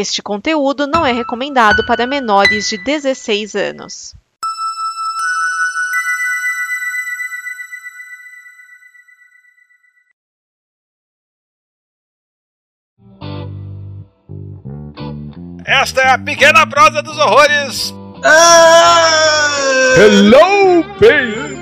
Este conteúdo não é recomendado para menores de 16 anos. Esta é a pequena prosa dos horrores. Hello, baby!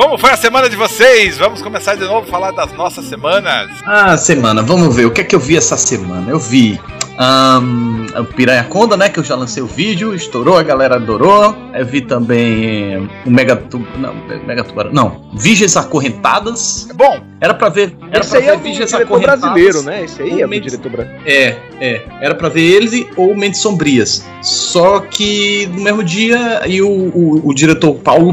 Como foi a semana de vocês? Vamos começar de novo a falar das nossas semanas. Ah, semana, vamos ver. O que é que eu vi essa semana? Eu vi um, o Piranha Conda, né? Que eu já lancei o vídeo, estourou, a galera adorou. Eu vi também o Mega, tu, não, Mega Tubarão. Não, Viges Acorrentadas. É bom. Era pra ver. Era Esse pra aí ver é o diretor Acorrentadas. brasileiro, né? Esse aí é o Mentes- diretor brasileiro. É, é. Era pra ver eles e- ou Mentes Sombrias. Só que no mesmo dia, e o, o, o diretor Paulo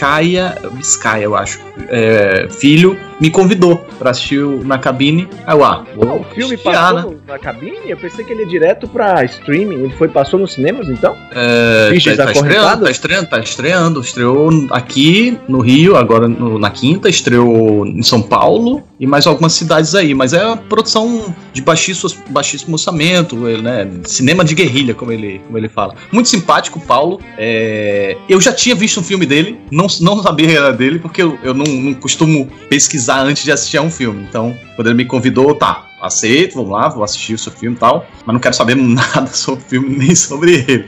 Biscaia, Biscaia, eu acho, é, filho, me convidou pra assistir o- na cabine. Aí eu, ah, vou O filme passou no- na cabine? Eu pensei que ele ia direto pra streaming. Ele foi, passou nos cinemas, então? É, Viges tá, tá estreando, tá estreando, tá estreando. Estreou aqui no Rio, agora no- na quinta, estreou em São Paulo e mais algumas cidades aí. Mas é uma produção de baixíssimo, baixíssimo orçamento, né? Cinema de guerrilha, como ele, como ele fala. Muito simpático, Paulo. É, eu já tinha visto um filme dele, não, não sabia que era dele, porque eu, eu não, não costumo pesquisar antes de assistir a um filme. Então, quando ele me convidou, tá, aceito, vamos lá, vou assistir o seu filme e tal. Mas não quero saber nada sobre o filme, nem sobre ele.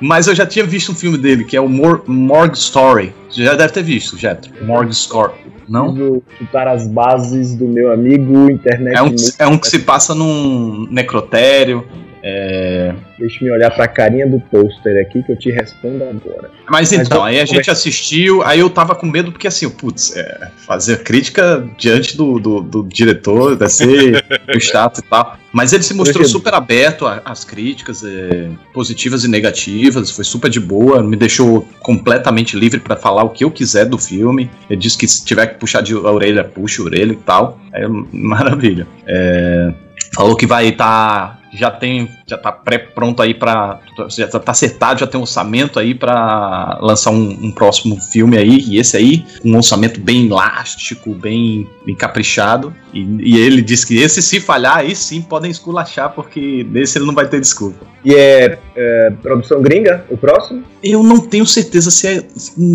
Mas eu já tinha visto um filme dele, que é o Mor Morgue Story. Você já deve ter visto, Jetro. Morgue Story. Não? Preciso chutar as bases do meu amigo internet. É um, é um que se passa num necrotério. É... Deixa eu olhar pra carinha do pôster aqui que eu te respondo agora. Mas Mas então, aí a gente assistiu, aí eu tava com medo, porque assim, putz, é, fazer crítica diante do, do, do diretor deve ser chato e tal. Mas ele se mostrou super aberto às críticas, é, positivas e negativas, foi super de boa, me deixou completamente livre pra falar o que eu quiser do filme. Ele disse que se tiver que puxar de a orelha, puxa a orelha e tal. É maravilha. É, falou que vai estar. Já tem. Já tá pré-pronto aí pra. Já tá acertado, já tem um orçamento aí pra lançar um, um próximo filme aí. E esse aí, um orçamento bem elástico, bem, bem caprichado. E, e ele disse que esse, se falhar, aí sim podem esculachar, porque nesse ele não vai ter desculpa. E é, é, produção gringa, o próximo? Eu não tenho certeza se é,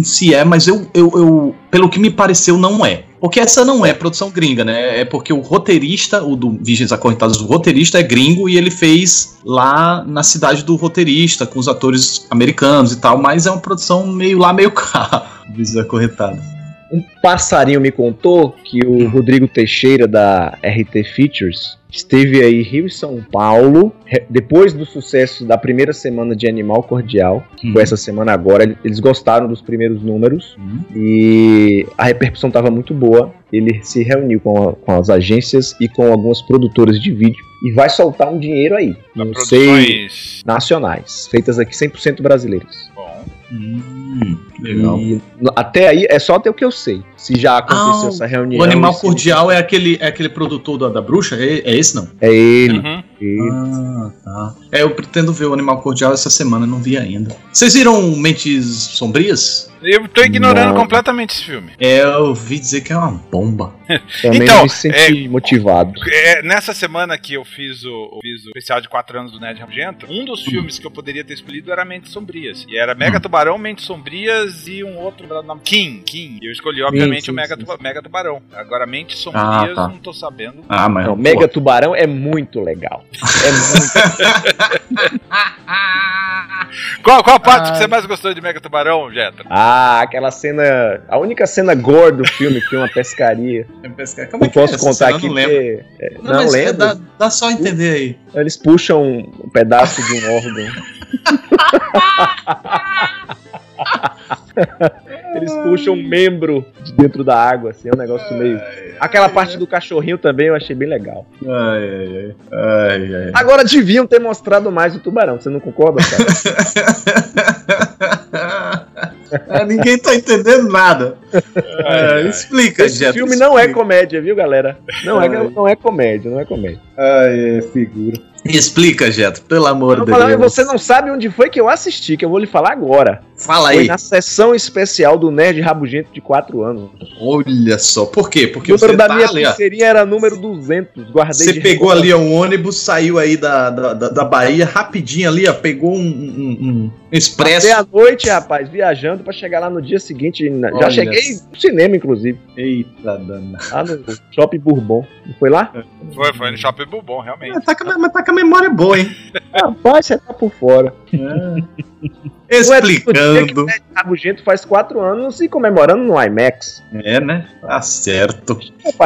se é mas eu, eu, eu- pelo que me pareceu, não é. Porque essa não é produção gringa, né? É porque o roteirista, o do Virgens Acorrentadas, o roteirista é gringo e ele fez lá na cidade do roteirista, com os atores americanos e tal, mas é uma produção meio lá, meio cá, Virgens Acorrentadas. Um passarinho me contou que o Rodrigo Teixeira da RT Features esteve aí em Rio e São Paulo depois do sucesso da primeira semana de Animal Cordial, que foi essa semana agora. ele- Eles gostaram dos primeiros números Hum. e a repercussão estava muito boa. Ele se reuniu com, a- com as agências e com algumas produtoras de vídeo e vai soltar um dinheiro aí. Não sei, nacionais, feitas aqui 100% brasileiras. Bom. Hum, legal. E até aí é só até o que eu sei. Se já aconteceu Ah, essa reunião. O Animal Cordial é aquele, é aquele produtor da, da bruxa? É, é esse não? É ele. Uhum. Ah, tá. É, eu pretendo ver o Animal Cordial essa semana, não vi ainda. Vocês viram Mentes Sombrias? Eu tô ignorando Não. completamente esse filme. É, eu ouvi dizer que é uma bomba. Também Então, me senti motivado. É, nessa semana que eu fiz o, fiz o especial de 4 anos do Nerd Rabugento, um dos filmes que eu poderia ter escolhido era Mentes Sombrias. E era Mega Tubarão, Mentes Sombrias e um outro nome. Kim, Kim. E eu escolhi, obviamente, sim, o Mega, sim, Tuba- Mega Tubarão. Agora, Mentes Sombrias, Ah, tá. não tô sabendo. Ah, mas. Não, Mega Tubarão é muito legal. É muito. Qual, qual a parte Ah. que você mais gostou de Mega Tubarão, Jetra? Ah, aquela cena. A única cena gore do filme que tem uma pescaria. Como Não posso essa contar cena? Eu aqui Não lembro. porque. é, Não, Não, é, lembro. dá, dá só entender aí. Eles puxam um pedaço de um órgão. Eles puxam um membro de dentro da água, assim, é um negócio meio. Aquela parte do cachorrinho também eu achei bem legal. Ai, ai, ai. ai. Agora deviam ter mostrado mais o tubarão, você não concorda, cara? É, ninguém tá entendendo nada. É, explica, Esse Jeto, filme não é explica. comédia, viu, galera? Não é, não é comédia, não é comédia. Ai, é figura. Explica, Jeto, pelo amor de falar, Deus. você não sabe onde foi que eu assisti, que eu vou lhe falar agora. Fala Foi aí. na sessão especial do Nerd Rabugento de 4 anos. Olha só, por quê? Porque o número da tá minha ali, pulseirinha era número 200. Guardei Você pegou ali um ônibus, saiu aí da, da, da, Bahia rapidinho ali, ó, pegou um, um, um expresso. Passei a noite, rapaz, viajando pra chegar lá no dia seguinte. na- Já cheguei no cinema, inclusive. Eita, dana. Lá no Shopping Bourbon. Não foi lá? Foi, foi no Shopping Bourbon, realmente. Mas tá, com a- mas tá com a memória boa, hein? Rapaz, você tá por fora. Explicando. O Nerd Rabugento faz 4 anos e comemorando no IMAX. É, né? Tá certo.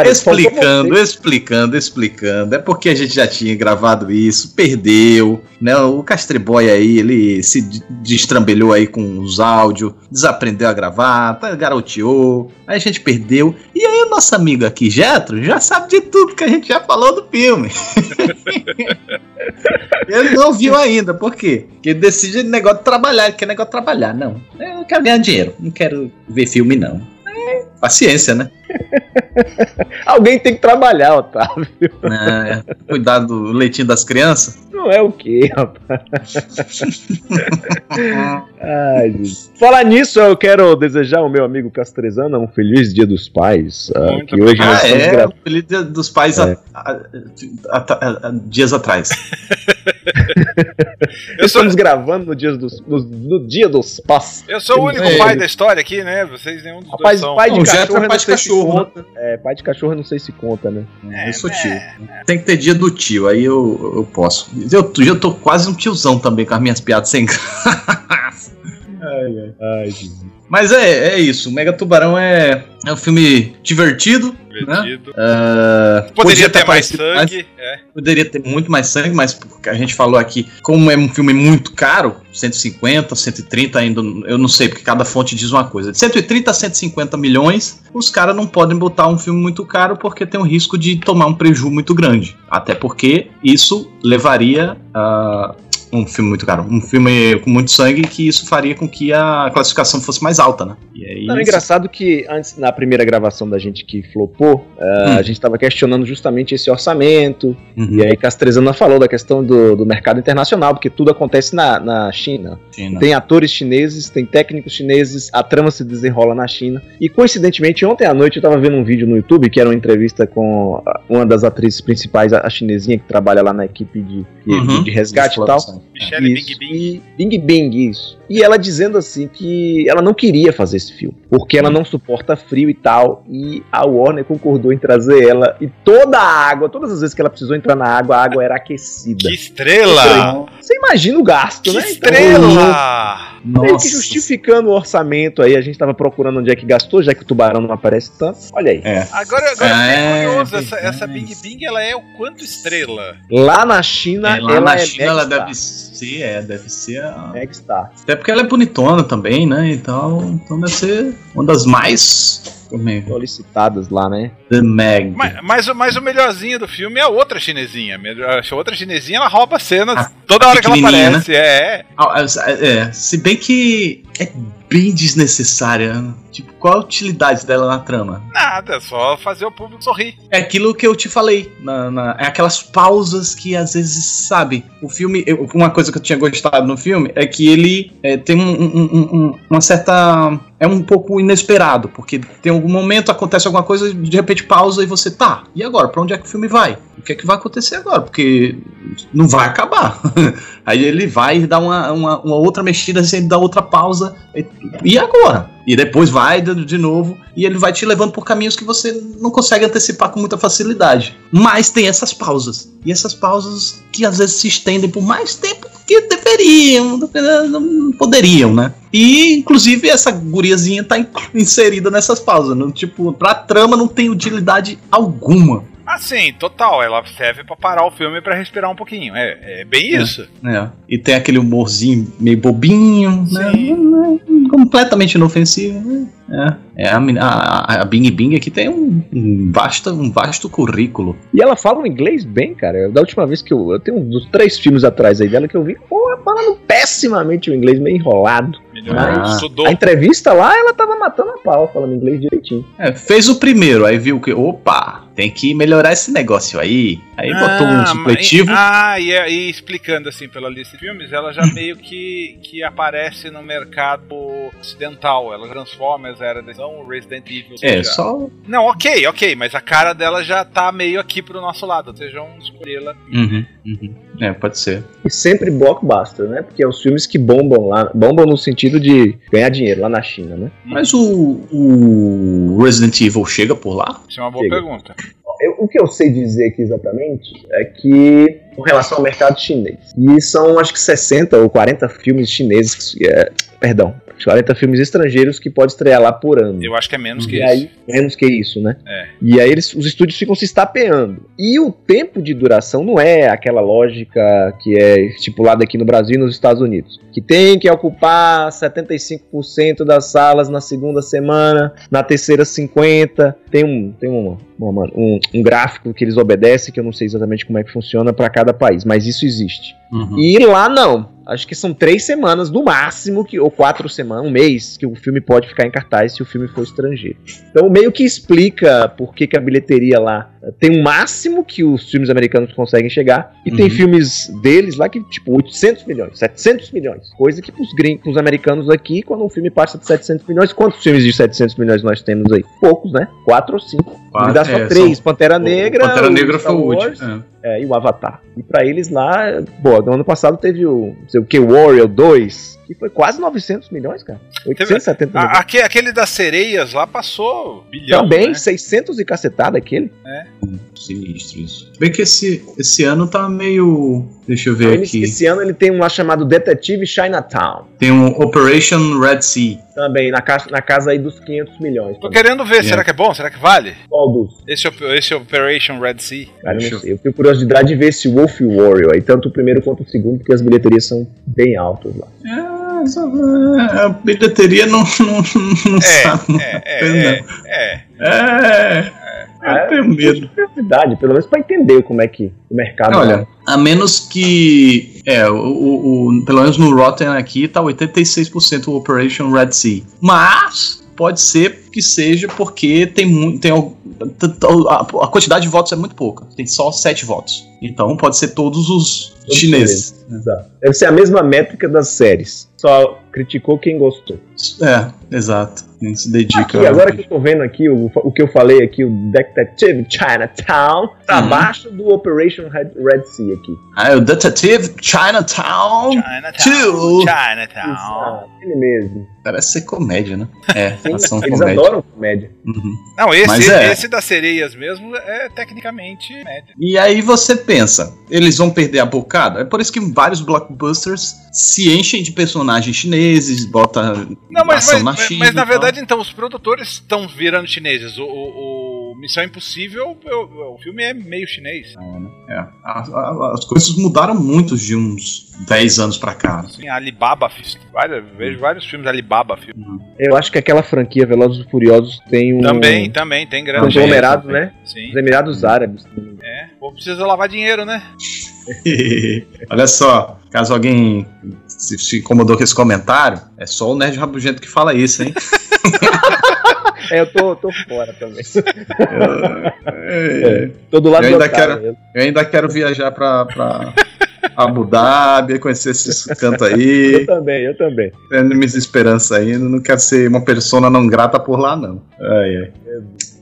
Explicando, explicando, explicando. É porque a gente já tinha gravado isso, perdeu, né? O Castreboy aí, ele se destrambelhou aí com os áudios, desaprendeu a gravar, tá, garoteou, aí a gente perdeu. E aí o nosso amigo aqui, Jetro, já sabe de tudo que a gente já falou do filme. ele não viu ainda, por quê? Porque ele decide negócio de trabalhar, ele quer negócio trabalhar. Não, eu quero ganhar dinheiro, não quero ver filme, não. É, paciência, né? Alguém tem que trabalhar, Otávio. É, cuidar do leitinho das crianças. Não é o quê, rapaz? Ai, Jesus. Falar nisso, eu quero desejar ao meu amigo Castrezana um feliz Dia dos Pais. ah, Muito que hoje nós Ah, é, o Feliz Dia dos Pais É. a- a- a- a- dias atrás. Eu sou, Estamos gravando no dia dos, no, no dia dos Pais. eu sou o único É. pai da história aqui, né? Vocês nenhum dos Rapaz, dois são. pai de Não, Jetro cachorro, é eu pai de cachorro, né? conta. É, pai de cachorro eu não sei se conta, né? É, eu sou tio. Tem que ter dia do tio, aí eu, eu posso. Eu, eu tô quase um tiozão também com as minhas piadas sem graça. Ai, Jesus. Mas é, é isso. O Mega Tubarão é, é um filme divertido. Divertido. ah, Poderia ter mais aparecido mais- sangue. é. Poderia ter muito mais sangue, mas porque a gente falou aqui, como é um filme muito caro, 150, 130 ainda, eu não sei, porque cada fonte diz uma coisa. De 130 a 150 milhões, os caras não podem botar um filme muito caro porque tem o risco de tomar um prejuízo muito grande. Até porque isso levaria a um filme muito caro, um filme com muito sangue, que isso faria com que a classificação fosse mais alta, né? E aí, Não, é engraçado que antes, na primeira gravação da gente que flopou, ah, Hum. a gente estava questionando justamente esse orçamento. Uhum. E aí Castrezana falou da questão do, do mercado internacional, porque tudo acontece na, na China. China. Tem atores chineses, tem técnicos chineses, a trama se desenrola na China. E coincidentemente, ontem à noite eu tava vendo um vídeo no YouTube que era uma entrevista com a- uma das atrizes principais, a a chinesinha que trabalha lá na equipe de, de- Uhum. de resgate e tal. Michelle Bing Bing. Bing Bing, isso. E ela dizendo assim que ela não queria fazer esse filme, porque ela não suporta frio e tal. E a Warner concordou em trazer ela. E toda a água, todas as vezes que ela precisou entrar na água, a água era aquecida. Que estrela! Você imagina o gasto, Que né? estrela! Meio que justificando o orçamento aí, a gente tava procurando onde é que gastou, já que o tubarão não aparece tanto. Olha aí. É. Agora, agora eu É, fiquei curioso. Essa, é. essa Bing Bing, ela é o quanto estrela? Lá na China, É, lá ela na é China ela deve ser, é, deve ser a... Megastar. Até porque ela é bonitona também, né? Então, então deve ser uma das mais. Solicitadas lá, né? The Meg. Mas, mas, o- mas o melhorzinho do filme é a outra chinesinha. A outra chinesinha, ela rouba a cena Ah, toda hora que ela pequenininha, aparece. É, Ah, é, é, se bem que é bem desnecessária. né? Tipo, qual a utilidade dela na trama? nada, só fazer o público sorrir. É aquilo que eu te falei. na- na- é aquelas pausas que às vezes, sabe, o filme. eu- uma coisa que eu tinha gostado no filme é que ele é, tem um- um- um- uma certa. É um pouco inesperado, porque tem algum momento, acontece alguma coisa, de repente pausa e você, tá, e agora? Pra onde é que o filme vai? O que é que vai acontecer agora? Porque não vai acabar. Aí ele vai dar uma, uma, uma outra mexida, assim, ele dá outra pausa. E, e agora? E depois vai de, novo e ele vai te levando por caminhos que você não consegue antecipar com muita facilidade. Mas tem essas pausas. E essas pausas que às vezes se estendem por mais tempo do que deveriam, poderiam, né? E inclusive essa guriazinha tá in- inserida nessas pausas. Não, tipo, pra trama não tem utilidade alguma. Assim, total, ela serve pra parar o filme pra respirar um pouquinho. É, é bem É. isso. É, e tem aquele humorzinho meio bobinho, né? Completamente inofensivo. né? É, é a, a, a Bing Bing aqui tem um, um, vasto, um vasto currículo. E ela fala um inglês bem, cara. Da última vez que eu. Eu tenho uns três filmes atrás aí dela que eu vi, pô, falando pessimamente o inglês, meio enrolado. Ah. A entrevista lá, ela tava matando a pau, falando inglês direitinho. É, fez o primeiro, aí viu que, opa, tem que melhorar esse negócio aí. Aí botou um supletivo. Ah, e, e explicando assim pela lista de filmes, ela já meio que, que aparece no mercado ocidental. Ela Transformers era decisão, Resident Evil. é, já- só. Não, ok, ok, mas a cara dela já tá meio aqui pro nosso lado. Ou seja, vamos escolhê-la. Uhum, uhum. É, pode ser. E sempre blockbuster, né? Porque é os filmes que bombam lá, bombam no sentido de ganhar dinheiro lá na China, né? Mas o, o Resident Evil chega por lá? Isso é uma boa Chega. pergunta. Eu- o que eu sei dizer aqui exatamente é que, com relação ao mercado chinês, e são acho que 60 ou 40 filmes chineses, que- é, perdão, 40 filmes estrangeiros que pode estrear lá por ano. Eu acho que é menos que E isso. aí, menos que isso, né? É. E aí eles, os estúdios ficam se estapeando. E o tempo de duração não é aquela lógica que é estipulada aqui no Brasil e nos Estados Unidos. Que tem que ocupar 75% das salas na segunda semana, na terceira 50%. Tem um, tem uma- uma- um, um gráfico que eles obedecem, que eu não sei exatamente como é que funciona para cada país, mas isso existe. Uhum. E lá não. Acho que são três semanas no máximo, que, ou quatro semanas, um mês, que o filme pode ficar em cartaz se o filme for estrangeiro. Então meio que explica por que, que a bilheteria lá eh, tem um máximo que os filmes americanos conseguem chegar. E tem Uhum. filmes deles lá que, tipo, 800 milhões, 700 milhões. Coisa que pros gringos, pros americanos aqui, quando um filme passa de 700 milhões, quantos filmes de 700 milhões nós temos aí? Poucos, né? Quatro ou cinco. Me dá só É, três. são- Pantera o- Negra. O Pantera o Negra Star foi o último. é. é, e o Avatar. E pra eles lá, pô, no ano passado teve o, não sei o que, Warrior 2, que foi quase 900 milhões, cara. 870 milhões. A- aque- aquele das sereias lá passou bilhão. Também, né? 600 e cacetada aquele. Sinistro isso. Bem que esse, esse ano tá meio. Deixa eu ver aqui. esse ano ele tem um lá chamado Detetive Chinatown. Tem um Operation Red Sea. Também, na casa, na casa aí dos 500 milhões. Tô também. querendo ver, É. será que é bom? Será que vale? Qual dos? Esse, esse Operation Red Sea. Cara, eu eu- sei. Eu tenho curiosidade de ver esse Wolf Warrior aí, tanto o primeiro quanto o segundo, porque as bilheterias são bem altas lá. É, é, a bilheteria não, não, não sabe. não É, é, fez, é, não. é. É, eu tenho medo. Curiosidade, pelo menos pra entender como é que o mercado. Olha, a menos que. É, o, o- o- pelo menos no Rotten aqui tá 86% o Operation Red Sea. Mas pode ser que seja porque tem muito. Tem, a, quantidade de votos é muito pouca. Tem só 7 votos. Então pode ser todos os Todos chineses. Exato. Deve ser a mesma métrica das séries. Só criticou quem gostou. É, exato. Nem se dedica. Aqui, agora que eu tô vendo aqui, o, o que eu falei aqui, o Detective Chinatown, tá Uhum. abaixo do Operation Red, Red Sea aqui. Ah, é o Detetive Chinatown. Chinatown. Two. Chinatown. Ele mesmo. Parece ser comédia, né? É, Sim, ação eles comédia. adoram comédia. Uhum. Não, esse, Mas é. esse das sereias mesmo é tecnicamente média. E aí você pensa, eles vão perder a bocada? É por isso que vários blockbusters se enchem de personagens chineses, bota Não, mas, ação mas, na mas- China. mas na e então, os produtores estão virando chineses. O, o- o Missão Impossível, o, o filme é meio chinês. É, a- a- as coisas mudaram muito de uns 10 anos pra cá. A Alibaba, fiz várias, vejo vários filmes da Alibaba. Filme. Eu acho que aquela franquia Velozes e Furiosos tem um Também, também, tem. Também. conglomerado, né? Sim, Os Emirados Árabes. é. Pô, precisa lavar dinheiro, né? Olha só, caso alguém se, se incomodou com esse comentário, é só o Nerd Rabugento que fala isso, hein? É, eu tô, tô fora também. É, Tô do lado Eu do ainda otário quero- mesmo. eu ainda quero viajar pra, pra Abu Dhabi, conhecer esses cantos Eu aí. também, eu também. tendo minhas esperanças ainda, não quero ser uma persona não grata por lá, não. Ai, ai.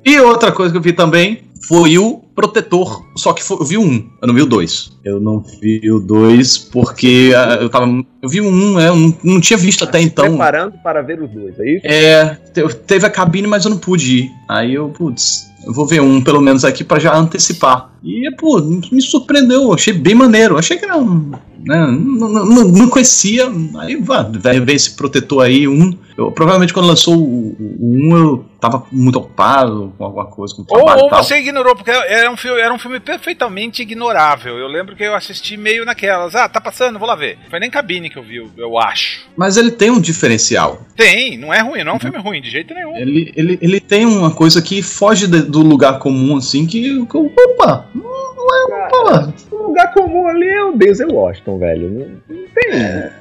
E outra coisa que eu vi também foi o Protetor, só que foi- eu vi um, eu não vi o dois. Eu não vi o dois porque ah, eu tava. Eu vi um, é, eu não, não tinha visto até então. Preparando para ver os dois, é isso? É, te- teve a cabine, mas eu não pude ir. Aí eu, putz, eu vou ver um pelo menos aqui pra já antecipar. E, pô, me surpreendeu, achei bem maneiro. Achei que era um. Né, não, não, não- conhecia. Aí vá, vai ver esse protetor aí, um. Eu, provavelmente quando lançou o, um, eu tava muito ocupado com alguma coisa, com Ou, trabalho ou tal. você ignorou, porque era um, filme, era um filme perfeitamente ignorável. Eu lembro que eu assisti meio naquelas. Ah, tá passando, vou lá ver. Foi nem cabine que eu vi, eu- acho. Mas ele tem um diferencial. Tem, não é ruim, não é um filme ruim, de jeito nenhum. Ele, ele, ele tem uma coisa que foge de- do lugar comum, assim, que. opa! Não é. Pô, Um lugar comum ali é o Denzel Washington, velho. Não, tem.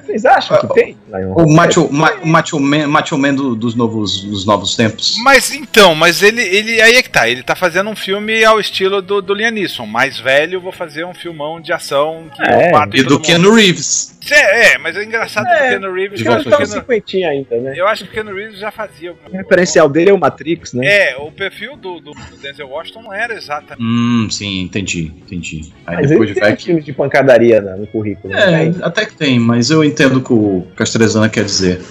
Vocês acham que tem? O Macho, Ma, o Macho Man, Macho Man do- dos, novos, dos novos tempos. Mas então, mas ele, ele. Aí é que tá, ele tá fazendo um filme ao estilo do, do Liam Neeson. Mais velho, vou fazer um filmão de ação que É, E do mundo. Keanu Reeves. É, é, mas é engraçado do É, Keanu Reeves. de que eu Ele acho tá que um o Keanu- cinquentinha ainda, né? Eu acho que o Keanu Reeves já fazia. O referencial dele é o Matrix, né? É, o perfil do, do, do Denzel Washington não era exatamente. Hum, sim, entendi, entendi. Aí Mas depois ele de tem velho. filmes de pancadaria né, no currículo. É, né? até que tem, mas eu entendo o que o Castrezana quer dizer.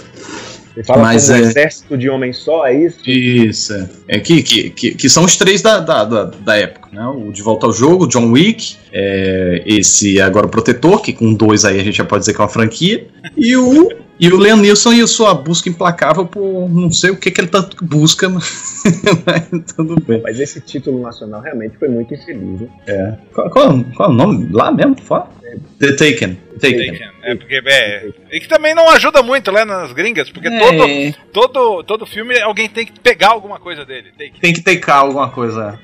Você fala mas um é- exército de homem só, é isso? Isso, é. É que, que, que, que são os três da, da, da, da época, né? O De Volta ao Jogo, John Wick, é, esse agora o Protetor, que com dois aí a gente já pode dizer que é uma franquia, e o, e o Leon Nilsson e a sua busca implacável por não sei o que, que ele tanto busca, mas mas tudo bem. Mas esse título nacional realmente foi muito infeliz, né? Qual, qual, qual é o nome lá mesmo? Fala. The Taken. Taken. Taken. É, porque, é, e que também não ajuda muito lá nas gringas, porque todo, É, todo, todo filme alguém tem que pegar alguma coisa dele. Taken. tem que takear alguma coisa.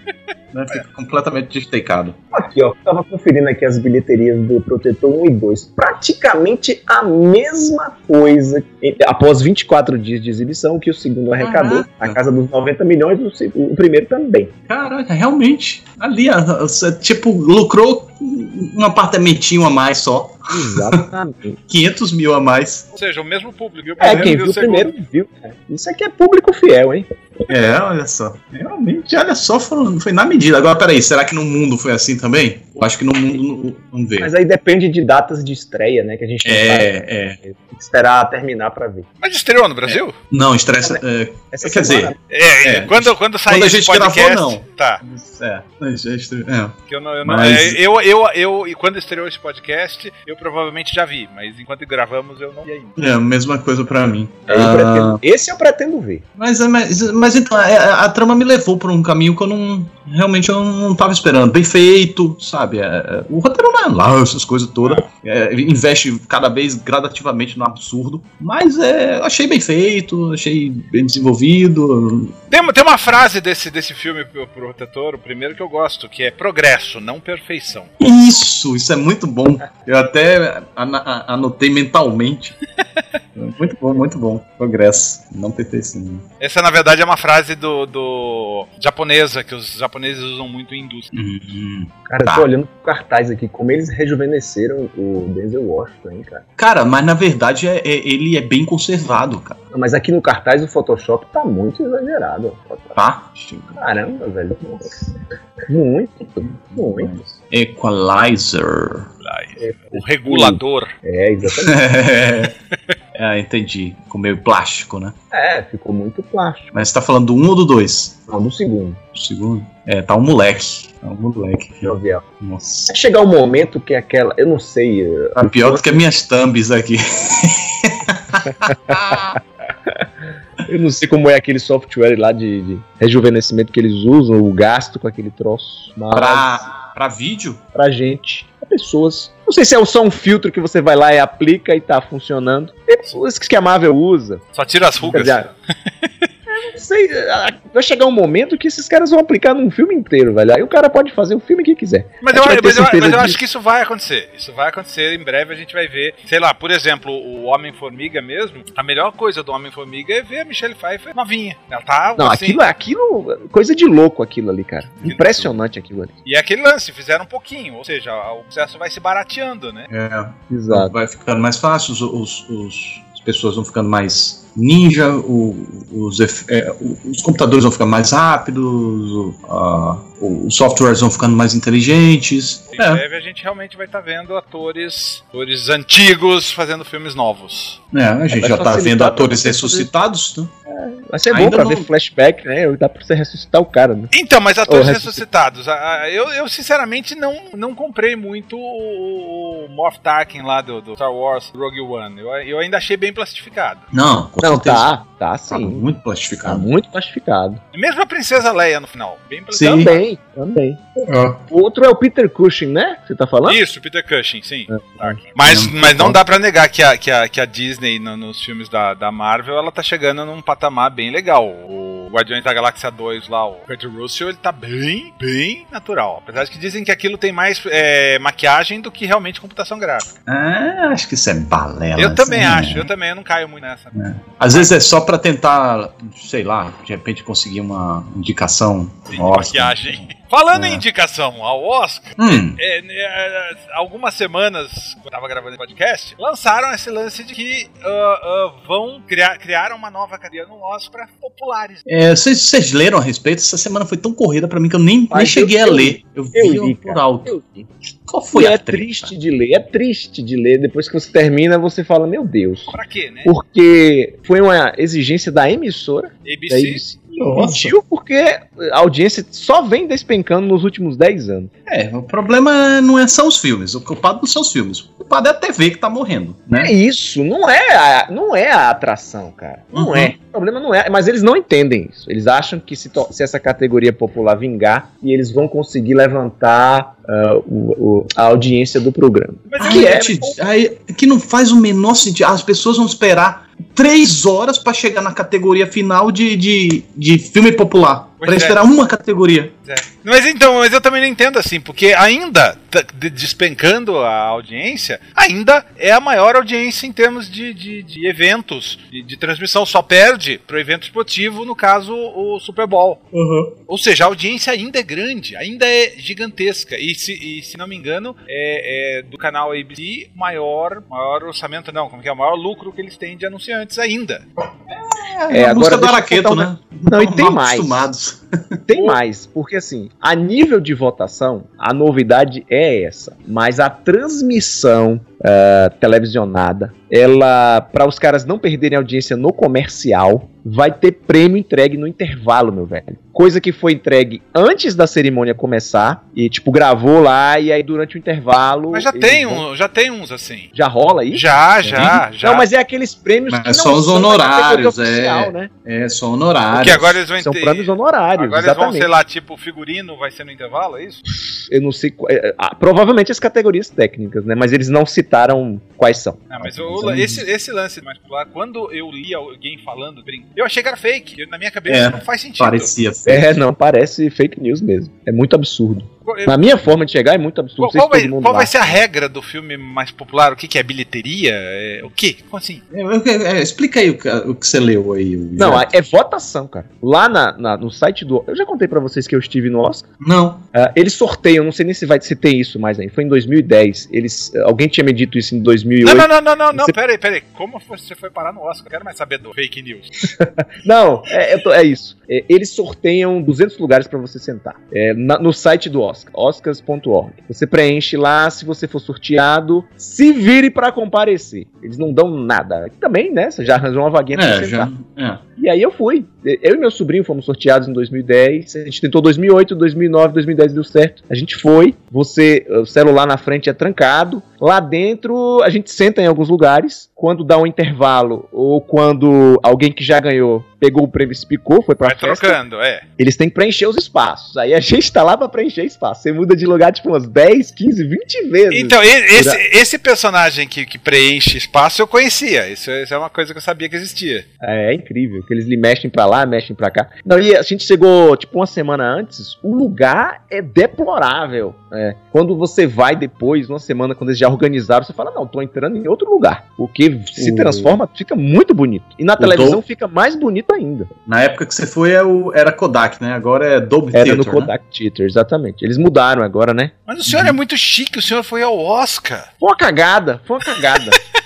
Né? Fica completamente destakeado. Aqui, ó, tava conferindo aqui as bilheterias do Protetor 1 e 2. Praticamente a mesma coisa após 24 dias de exibição que o segundo arrecadou, Caraca. na casa dos 90 milhões, o, primeiro também. Caraca, realmente. Ali, a- a- tipo, lucrou um apartamentinho a mais só. Exatamente. 500 mil a mais. Ou seja, o mesmo público. viu? é, Primeiro quem viu viu o segundo. primeiro viu. cara. Isso aqui é público fiel, hein? É, olha só. Realmente, olha só, foi, foi na medida. Agora, peraí, será que no mundo foi assim também? Eu acho que no mundo não, vê. Mas aí depende de datas de estreia, né? Que a gente sabe. É, é. Tem que esperar terminar pra ver. Mas estreou no Brasil? Não, estressa. É, Essa Quer semana, É, É. quando, quando sair Quando a esse gente gravou, podcast. não. Tá. é, é, eu não, eu, não- Mas- é, eu, eu, eu, e quando estreou esse podcast, eu provavelmente já vi, mas enquanto gravamos eu não vi ainda. é, a mesma coisa pra mim. eu Ah, pretendo- esse eu pretendo ver. Mas, é, mas, mas então, é, a, a trama me levou por um caminho que eu não. Realmente eu não tava esperando. Bem feito, sabe? É, é, o roteiro não é lá, essas coisas todas. É, investe cada vez gradativamente no absurdo. Mas é, eu achei bem feito, achei bem desenvolvido. Tem, uma- tem uma frase desse, desse filme pro pro Protetor, o primeiro que eu gosto, que é progresso, não perfeição. Isso, isso é muito bom. Eu até anotei mentalmente. Muito bom, muito bom. Progresso. Não perfeição. Essa, na verdade, é uma frase do, do japonesa, que os japoneses usam muito em indústria. Uhum. Cara, Tá. eu tô olhando pro cartaz aqui, como eles rejuvenesceram o Denzel Washington, hein, cara. Cara, mas na verdade é, é- ele é bem conservado, cara. Mas aqui no cartaz o Photoshop tá muito exagerado. Tá? Caramba, velho. Muito, muito. Equalizer. O regulador. É, exatamente. é, entendi. Com meio plástico, né? É, ficou muito plástico. Mas você tá falando do um ou do dois? Não, do segundo. Do segundo? É, tá um moleque. Tá um moleque. Jovial. Nossa. Vai chegar um momento que aquela. Eu não sei. Tá pior do que as minhas thumbs aqui. Eu não sei como é aquele software lá de, de rejuvenescimento que eles usam, o gasto com aquele troço. Mas Pra, pra vídeo? pra gente, pra pessoas. Não sei se é só um filtro que você vai lá e aplica e tá funcionando. Tem pessoas que a Marvel usa. Só tira as rugas. dizer, não sei, vai chegar um momento que esses caras vão aplicar num filme inteiro, velho. Aí o cara pode fazer o filme que quiser. Mas eu, mas, eu, mas eu acho que isso vai acontecer. Isso vai acontecer. Em breve a gente vai ver. Sei lá, por exemplo, o Homem-Formiga mesmo. A melhor coisa do Homem-Formiga é ver a Michelle Pfeiffer novinha. Ela tá Não, assim. aquilo, aquilo, coisa de louco aquilo ali, cara. Impressionante aquilo ali. E é aquele lance, fizeram um pouquinho. Ou seja, o processo vai se barateando, né? É. Exato. Vai ficando mais fácil, os, os- os- as pessoas vão ficando mais ninja, o- os, é, os computadores vão ficando mais rápidos, o- a- os softwares vão ficando mais inteligentes. Em É. breve a gente realmente vai estar vendo atores, atores antigos fazendo filmes novos. É, a gente Vai já tá facilitar vendo atores ressuscitados, né? Vai ser bom Ainda pra não- ver flashback, né? Dá pra você ressuscitar o cara, né? Então, mas atores ressuscitados. a- a- Eu, eu, sinceramente não, não comprei muito o, o Moff Tarkin lá do, do Star Wars Rogue One. Eu, eu ainda achei bem plastificado. Não, com Não, certeza. tá, tá Tá sim. muito Tá plastificado. muito plastificado. E mesmo a Princesa Leia no final. Bem Sim. plastificado. Também, também. O outro é o Peter Cushing, né? Você tá falando? Isso, Peter Cushing, sim. É. Mas, Não, mas não dá pra negar que a, que a, que a Disney no- nos filmes da, da Marvel ela tá chegando num patamar bem legal. O Guardiões da Galáxia 2 lá, o Kurt Russell, ele tá bem, bem natural. Apesar de que dizem que aquilo tem mais é, maquiagem do que realmente computação gráfica. Ah, acho que isso é balela. Eu também assim, acho, né? eu também eu não caio muito nessa. Às vezes é só pra tentar, sei lá, de repente conseguir uma indicação. de Oscar. maquiagem. Falando É. em indicação ao Oscar, Hum, é, é, algumas semanas, quando eu tava gravando esse podcast, lançaram esse lance de que ah, ah, vão criar, criaram uma nova cadeia no Oscar para populares. é, vocês, leram a respeito? Essa semana foi tão corrida pra mim que eu nem, nem cheguei eu- a eu- ler. Eu vi Eu li, por cara. alto. Qual foi E a é treta? triste de ler, é triste de ler. Depois que você termina, você fala, meu Deus. Pra quê, né? Porque foi uma exigência da emissora, da ABC. Nossa. Pediu porque a audiência só vem despencando nos últimos 10 anos. É, o problema não é, são os filmes. O culpado não são os filmes. O culpado é a TV que tá morrendo, É né? isso, não é a, não é a atração, cara. Não Uhum. é. O problema não é. Mas eles não entendem isso. Eles acham que se, se essa categoria popular vingar, e eles vão conseguir levantar ah, o- o- a audiência do programa. Mas Que é- te- aí- que não faz o menor sentido. As pessoas vão esperar três horas pra chegar na categoria final de, de, de filme popular. Pra é. esperar uma categoria. É. Mas então, mas eu também não entendo assim, porque ainda, t- de- despencando a audiência, ainda é a maior audiência em termos de, de, de eventos, de, de transmissão. Só perde pro evento esportivo, no caso, o Super Bowl. Ou seja, a audiência ainda é grande, ainda é gigantesca. E se, e, se não me engano, é, é do canal ABC o maior, maior orçamento, não, como que é? O maior lucro que eles têm de anunciantes ainda. É, a agora música do Araqueto, um né? Não, e tem mais. acostumados. Tem mais, porque assim, a nível de votação, a novidade é essa. Mas a transmissão ah, televisionada, ela, para os caras não perderem audiência no comercial, vai ter prêmio entregue no intervalo, meu velho. Coisa que foi entregue antes da cerimônia começar, e tipo, gravou lá, e aí durante o intervalo. Mas já tem, vão- um, já tem uns assim. Já rola aí? Já, já, já. Não, mas é aqueles prêmios Mas que não só os são categoria honorários, é. oficial, né? É, só honorários. Porque agora eles vão São prêmios honorários, Agora eles vão, exatamente. sei lá, tipo, o figurino vai ser no intervalo, é isso? eu não sei. é, ah, provavelmente as categorias técnicas, né? Mas eles não citaram quais são. Ah, mas o- é esse, esse lance mais popular, quando eu li alguém falando, eu achei que era fake. Eu- Na minha cabeça É, não faz sentido. Parecia feio. É, não, parece fake news mesmo. É muito absurdo. Na minha forma de chegar é muito absurdo. Qual, vai, qual vai ser a regra do filme mais popular? O que, que é bilheteria? É, o que? Como assim? É, é, é, explica aí o que, o que você leu aí. o- Não, é votação, cara. Lá na, na- no site do. Eu já contei pra vocês que eu estive no Oscar. Não. Ah, eles sorteiam, não sei nem se vai se tem isso mais aí. Foi em 2010. Eles, alguém tinha me dito isso em 2008. Não, não, não, não, não, não, Você- peraí, peraí. Como você foi parar no Oscar? Eu quero mais saber do fake news. Não, é, eu tô- é isso. É, eles sorteiam 200 lugares pra você sentar. É, na- no site do Oscar, oscars.org. Você preenche lá, se você for sorteado, se vire pra comparecer. Eles não dão nada. Também, né? Você já arranjou uma vaguinha pra É, sentar. já. É. E aí eu fui. Eu e meu sobrinho fomos sorteados em 2010. A gente tentou 2008, 2009, 2010 deu certo. A gente foi. Você, o celular na frente é trancado. Lá dentro a gente senta em alguns lugares. Quando dá um intervalo ou quando alguém que já ganhou pegou o prêmio e se picou, foi pra Vai festa, trocando, é. eles têm que preencher os espaços. Aí a gente tá lá pra preencher espaço. Você muda de lugar tipo umas 10, 15, 20 vezes. Então, esse, esse personagem que, que preenche espaço eu conhecia. Isso, isso é uma coisa que eu sabia que existia. É, é incrível, que eles lhe mexem pra lá, mexem pra cá. Não, e a gente chegou, tipo, uma semana antes, o lugar é deplorável. É. Quando você vai depois, uma semana, quando eles já organizaram, você fala, não, tô entrando em outro lugar. Porque se O- transforma, fica muito bonito. E na O televisão Dol- fica mais bonito ainda. Na época que você foi é o- era Kodak, né? Agora é Dolby Era Theater, no né? Kodak Theater, exatamente. Eles mudaram agora, né? Mas o senhor é muito chique, o senhor foi ao Oscar. Foi uma cagada, foi uma cagada.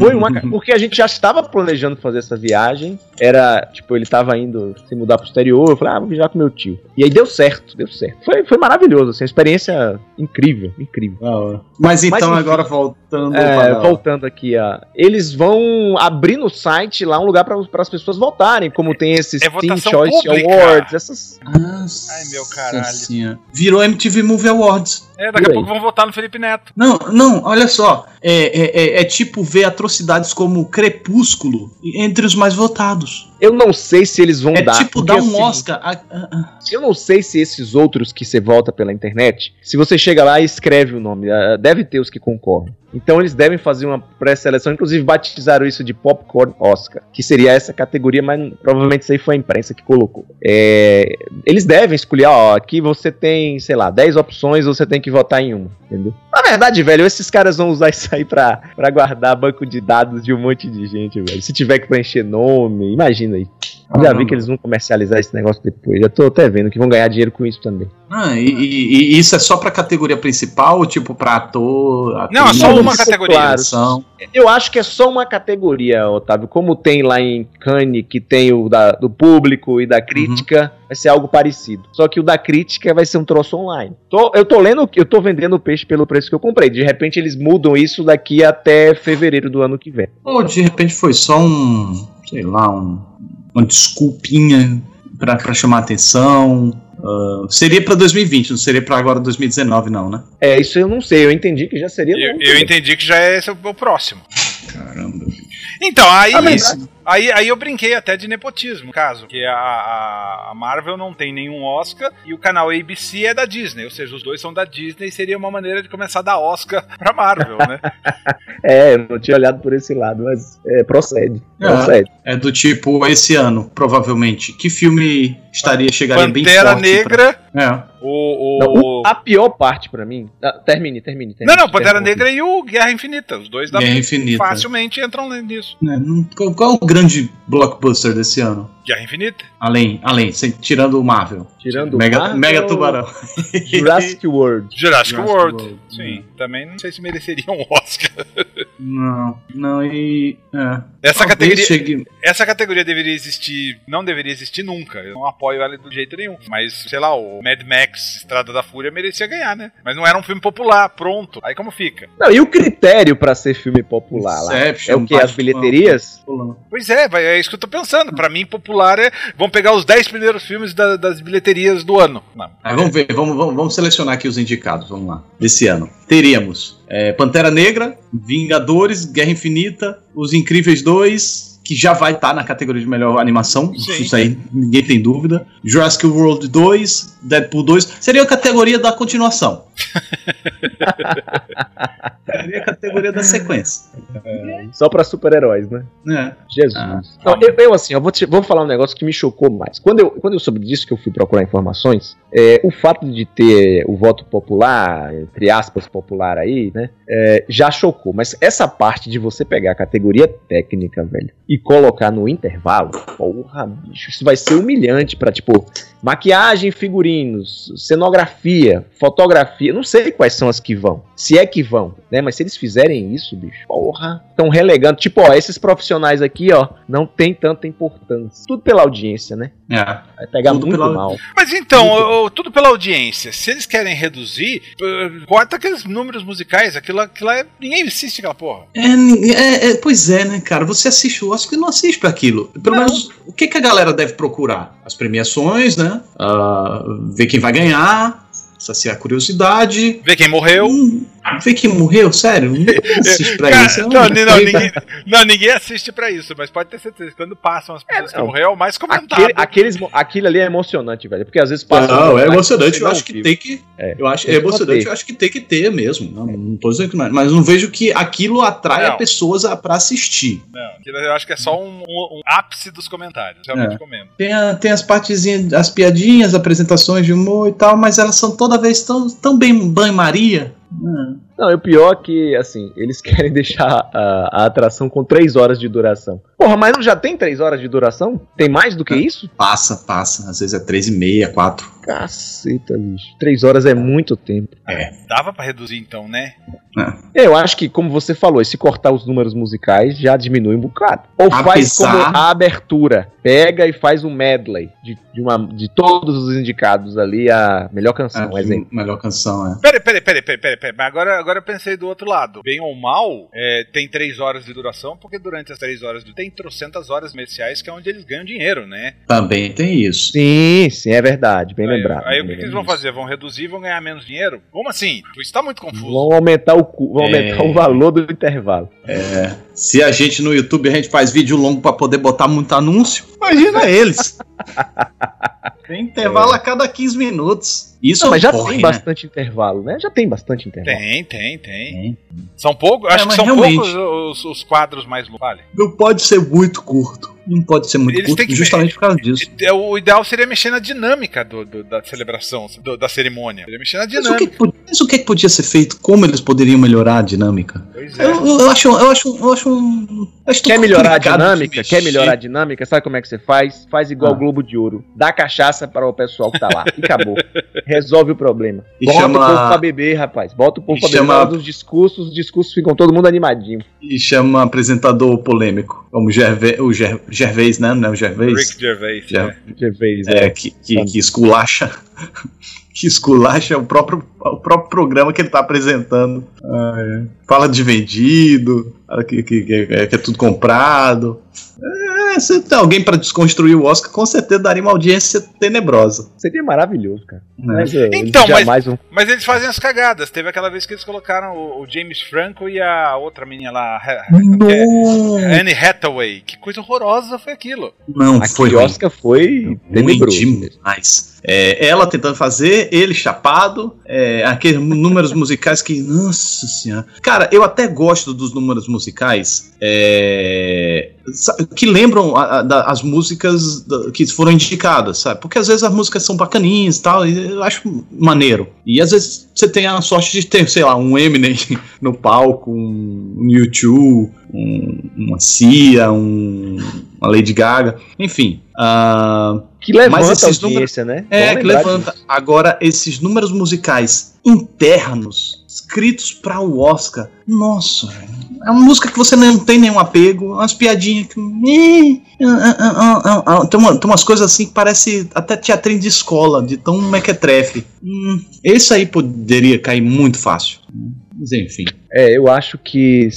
Foi uma. Porque a gente já estava planejando fazer essa viagem. Era, tipo, ele tava indo se mudar pro exterior. Eu falei, ah, vou viajar com meu tio. E aí deu certo, deu certo. Foi, foi maravilhoso, assim, uma experiência incrível, incrível. Hora. Mas então, enfim. agora voltando É, para... voltando aqui, ó. Eles vão abrir no site lá um lugar para as pessoas votarem, como tem esses É Teen Choice pública. Awards, essas. Nossa Ai, meu caralho. Virou MTV Movie Awards. É, daqui a pouco vão votar no Felipe Neto. Não, não, olha só. é, é, é, é tipo ver atrocidades como Crepúsculo entre os mais votados. Eu não sei se eles vão É dar. tipo porque, dar um assim, Oscar. a- a- a- Eu não sei se esses outros que você volta pela internet, se você chega lá e escreve o nome, ah, deve ter os que concorrem. Então eles devem fazer uma pré-seleção, inclusive batizaram isso de Popcorn Oscar, que seria essa categoria, mas provavelmente isso aí foi a imprensa que colocou. É, eles devem escolher, ó, aqui você tem, sei lá, 10 opções, você tem que votar em uma, entendeu? Na verdade, velho, esses caras vão usar isso aí pra, pra guardar banco de dados de um monte de gente, velho. Se tiver que preencher nome, imagina aí. Já vi que eles vão comercializar esse negócio depois. Já tô até vendo que vão ganhar dinheiro com isso também. Ah, e, e- e isso é só pra categoria principal, tipo pra ator. atriz, Não, é só uma Isso, categoria. claro. Eu acho que é só uma categoria, Otávio. Como tem lá em Cannes, que tem o da- do público e da crítica, vai ser algo parecido. Só que o da crítica vai ser um troço online. Tô- eu tô lendo, eu tô vendendo o peixe pelo preço que eu comprei. De repente eles mudam isso daqui até fevereiro do ano que vem. Ou de repente foi só um. sei lá, um, uma desculpinha pra, pra chamar atenção. Ah, seria pra 2020, não seria pra agora 2019, não, né? É, isso eu não sei. Eu entendi que já seria. Eu, eu vem. entendi que já é o próximo. Caramba. Então, aí, Ah, mas- aí, aí eu brinquei até de nepotismo, no caso. Que a, a, a Marvel não tem nenhum Oscar e o canal ABC é da Disney. Ou seja, os dois são da Disney e seria uma maneira de começar a dar Oscar pra Marvel, né? É, eu não tinha olhado por esse lado, mas é, procede. É. Procede. É do tipo, esse ano, provavelmente. Que filme estaria chegaria bem Pantera forte? Negra, Pra... É. o. Não, o... o- a pior parte pra mim. ah, termine, termine, Não, termine. não, Pantera Interrompe. Negra e o Guerra Infinita. Os dois da Guerra Infinita. facilmente entram nisso. É, não- qual, qual o grande blockbuster desse ano? Guerra Infinita. Além, além, sem- tirando o Marvel. Tirando o Mega, Marvel, Mega Tubarão. Jurassic World. Jurassic, Jurassic World. World. Sim, também não sei se mereceria um Oscar. Não, não, e. É. Essa Talvez categoria, chegue- essa categoria deveria existir, não deveria existir nunca. Eu não apoio ela de jeito nenhum. Mas, sei lá, o Mad Max Estrada da Fúria merecia ganhar, né? Mas não era um filme popular, pronto. Aí como fica? Não, e o critério pra ser filme popular lá? Inception, É o que? As bilheterias? Pois é, é isso que eu tô pensando. Pra mim, popular é. Vão pegar os 10 primeiros filmes da- das bilheterias do ano. Não. Vamos ver, vamos, vamos, vamos selecionar aqui os indicados, vamos lá. Desse ano. Teríamos é, Pantera Negra, Vingadores, Guerra Infinita, Os Incríveis 2, que já vai estar na categoria de melhor animação, Sim. isso aí ninguém tem dúvida. Jurassic World 2, Deadpool 2, seria a categoria da continuação. Seria a categoria da sequência. Só pra super-heróis, né? É. Jesus. Ah. Não, eu, eu, assim, eu vou, te- vou falar um negócio que me chocou mais. Quando eu, quando eu soube disso, que eu fui procurar informações, é, o fato de ter o voto popular, entre aspas, popular aí, né, é, já chocou. Mas essa parte de você pegar a categoria técnica, velho, e colocar no intervalo, porra, bicho, isso vai ser humilhante pra, tipo, maquiagem, figurinos, cenografia, fotografia, não sei quais são as que vão. Se é que vão, né? Mas se eles fizerem isso, bicho, porra, estão relegando. Tipo, ó, esses profissionais aqui, ó, não tem tanta importância. Tudo pela audiência, né? É. Vai pegar Tudo muito pela- mal. Mas então, tudo pela audiência. Se eles querem reduzir, corta aqueles números musicais. Aquilo, aquilo é. Ninguém assiste aquela porra. É, é, é, pois é, né, cara? Você assiste o Oscar e não assiste pra aquilo. Pelo Não. menos, o que, que a galera deve procurar? As premiações, né? Ah, ver quem vai ganhar, saciar a curiosidade. Vê quem morreu. Hum, ver quem morreu, sério? Ninguém assiste pra Cara, isso. não, não, ninguém, não, ninguém assiste pra isso, mas pode ter certeza que quando passam as pessoas que não. morreu, é o mais comentado. Aquele, aqueles, aquilo ali é emocionante, velho. Porque às vezes passa. Não, é que emocionante. você Eu não acho que viu. tem que. É. Eu acho, é que emocionante, manter. eu acho que tem que ter mesmo. Não, não tô dizendo que não é. Mas não vejo que aquilo atrai Não. pessoas a, pra assistir. Não, eu acho que é só um, um- um ápice dos comentários. Realmente É. comento. Tem, a- tem as partezinhas, as piadinhas, apresentações de humor e tal, mas elas são toda vez tão, tão bem banho-maria. Hum. Não, e o pior é que, assim, eles querem deixar a, a atração com 3 horas de duração. Porra, mas não já tem 3 horas de duração? Tem mais do que isso? Passa, passa. Às vezes é três e meia, quatro. Caceta, bicho. 3 horas é muito tempo. Dava pra reduzir então, né? Eu acho que, como você falou, se cortar os números musicais, já diminui um bocado. Ou faz como a abertura. Pega e faz um medley de, de, uma, de todos os indicados ali, a melhor canção, um É, exemplo. melhor canção, é. Peraí, peraí, peraí, peraí, peraí, peraí. Mas agora, agora eu pensei do outro lado. Bem ou mal, é, tem três horas de duração, porque durante as três horas do tem trocentas horas comerciais, que é onde eles ganham dinheiro, né? Também tem isso. Sim, sim, é verdade, bem aí, lembrado. Aí o que, que eles vão fazer? Vão reduzir e vão ganhar menos dinheiro? Como assim? Isso tá muito confuso. Vão aumentar o, cu- vão aumentar É. o valor do intervalo. Se a gente no YouTube a gente faz vídeo longo pra poder botar muito anúncio, imagina eles. Tem intervalo a cada 15 minutos. Isso Não, mas já tem né? bastante intervalo, né? Já tem bastante intervalo. Tem, tem, tem. Tem. São poucos, É, acho que são realmente. poucos os, os quadros mais longos. Vale. Não pode ser muito curto. Não pode ser muito Eles curto que- justamente por causa disso. É, O ideal seria mexer na dinâmica do, do- da celebração, do- da cerimônia. Seria mexer na Mas o, que, dinâmica. mas o que, que podia ser feito? Como eles poderiam melhorar a dinâmica? Pois é. Eu, eu acho, eu acho, eu acho, um- acho Quer melhorar a dinâmica? Quer melhorar a dinâmica? Sabe como é que você faz? Faz igual Ah. o Globo de Ouro. Dá cachaça para o pessoal que tá lá. E acabou. Resolve o problema. E Bota chama- o povo pra beber, rapaz. Bota o povo E pra beber. chama- hora dos discursos, os discursos ficam todo mundo animadinho. E chama apresentador polêmico, como Gervais, o Ger, Gervais, né? Não é o Gervais? Rick Gervais. Já- né? Gervais, É, que, que, que esculacha. que esculacha o próprio, o próprio programa que ele tá apresentando. Ah, é. Fala de vendido, fala que, que, que é, que é tudo comprado. É, se tem alguém pra desconstruir o Oscar, com certeza daria uma audiência tenebrosa. Seria maravilhoso, cara. né? Mas, eles Então, mas- jamais vão. Mas eles fazem as cagadas. Teve aquela vez que eles colocaram o, o James Franco e a outra menina lá, a- Não, Anne Hathaway. Que coisa horrorosa foi aquilo. não Aquele foi ruim. Oscar foi Ruim tenebroso. mesmo. demais. É, ela tentando fazer, ele chapado, é, aqueles números musicais que. Nossa senhora. Cara, eu até gosto dos números musicais é, que lembram a- a- as músicas da- que foram indicadas, sabe? Porque às vezes as músicas são bacaninhas e tal, e eu acho maneiro. E às vezes você tem a sorte de ter, sei lá, um Eminem no palco, um, U2, um, uma Cia, um, uma Lady Gaga, enfim. ah, Que levanta Mas a esses audiência, né? é, que levanta. disso. Agora, esses números musicais internos, escritos para o Oscar, nossa, é uma música que você não tem nenhum apego, umas piadinhas que. ah, ah, ah, Tem, uma- tem umas coisas assim que parece até teatrinho de escola, de tão mequetrefe. Hum, esse aí poderia cair muito fácil. Mas enfim. É, eu acho que.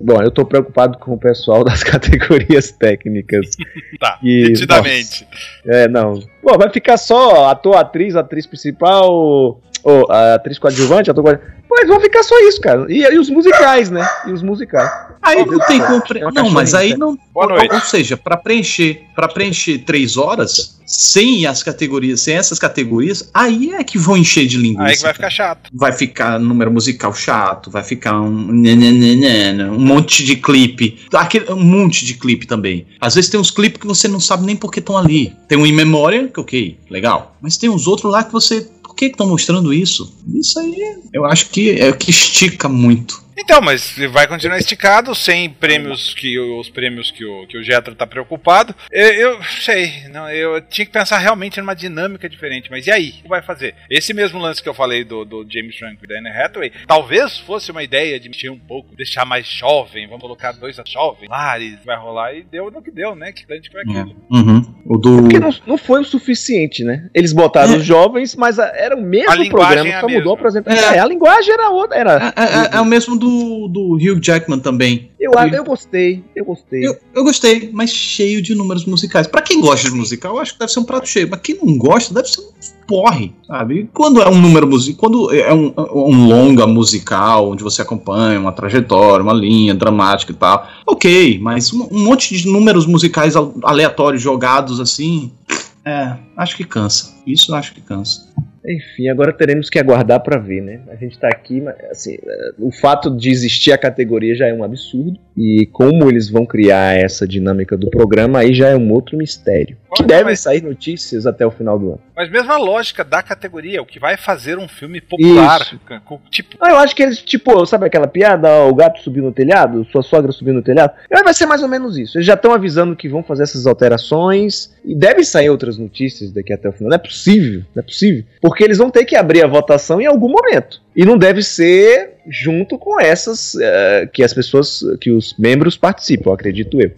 Bom, eu tô preocupado com o pessoal das categorias técnicas. Tá, E, nitidamente. É, não. Pô, vai ficar só ator, atriz, atriz principal, ou, a atriz coadjuvante, ator coadjuvante. Eles vão ficar só isso, cara. E, e os musicais, né? E os musicais. Aí não tem que como. pre- Não, mas aí não. Boa ou, noite. ou seja, para preencher, para preencher três horas sem as categorias, sem essas categorias, aí é que vão encher de linguiça. Aí que vai ficar chato. Vai ficar número musical chato, vai ficar um um monte de clipe, aquele, um monte de clipe também. Às vezes tem uns clipes que você não sabe nem por que estão ali. Tem um In Memória, que ok, legal. Mas tem uns outros lá que você, que estão mostrando isso? Isso aí, eu acho que é o que estica muito. Então, mas vai continuar esticado, sem prêmios que os prêmios que o, que o Jetro tá preocupado. Eu, eu sei, não, eu tinha que pensar realmente numa dinâmica diferente, mas e aí? O que vai fazer? Esse mesmo lance que eu falei do, do James Franco e da Anne Hathaway, talvez fosse uma ideia de mexer um pouco, deixar mais jovem, vamos colocar dois jovens lá, e vai rolar, e deu no que deu, né? Que grande foi aquilo. Uhum. O do. Porque não, não foi o suficiente, né? Eles botaram É. os jovens, mas a- era o mesmo programa, é a só mudou a apresentação. É. É, a linguagem era outra. Era, É, é- é o mesmo do, do Hugh Jackman também. eu, eu gostei, eu gostei. Eu, eu gostei, mas cheio de números musicais. Pra quem gosta de musical, eu acho que deve ser um prato cheio. Mas quem não gosta, deve ser um porre, sabe? E quando é um número musical, quando é um, um longa musical, onde você acompanha uma trajetória, uma linha dramática e tal, ok, mas um, um monte de números musicais al- aleatórios jogados assim, é, acho que cansa. Isso eu acho que cansa. Enfim, agora teremos que aguardar pra ver, né? A gente tá aqui, mas assim, o fato de existir a categoria já é um absurdo. E como eles vão criar essa dinâmica do programa, aí já é um outro mistério. Que devem mas- sair notícias até o final do ano. Mas mesmo a lógica da categoria, o que vai fazer um filme popular, Isso. tipo, Ah, eu acho que eles, tipo, sabe aquela piada, ó, o gato subiu no telhado, sua sogra subiu no telhado? Vai ser mais ou menos isso. Eles já estão avisando que vão fazer essas alterações e deve sair outras notícias daqui até o final. Não é possível, não é possível. Porque eles vão ter que abrir a votação em algum momento. E não deve ser junto com essas eh, que as pessoas, que os membros participam, acredito eu.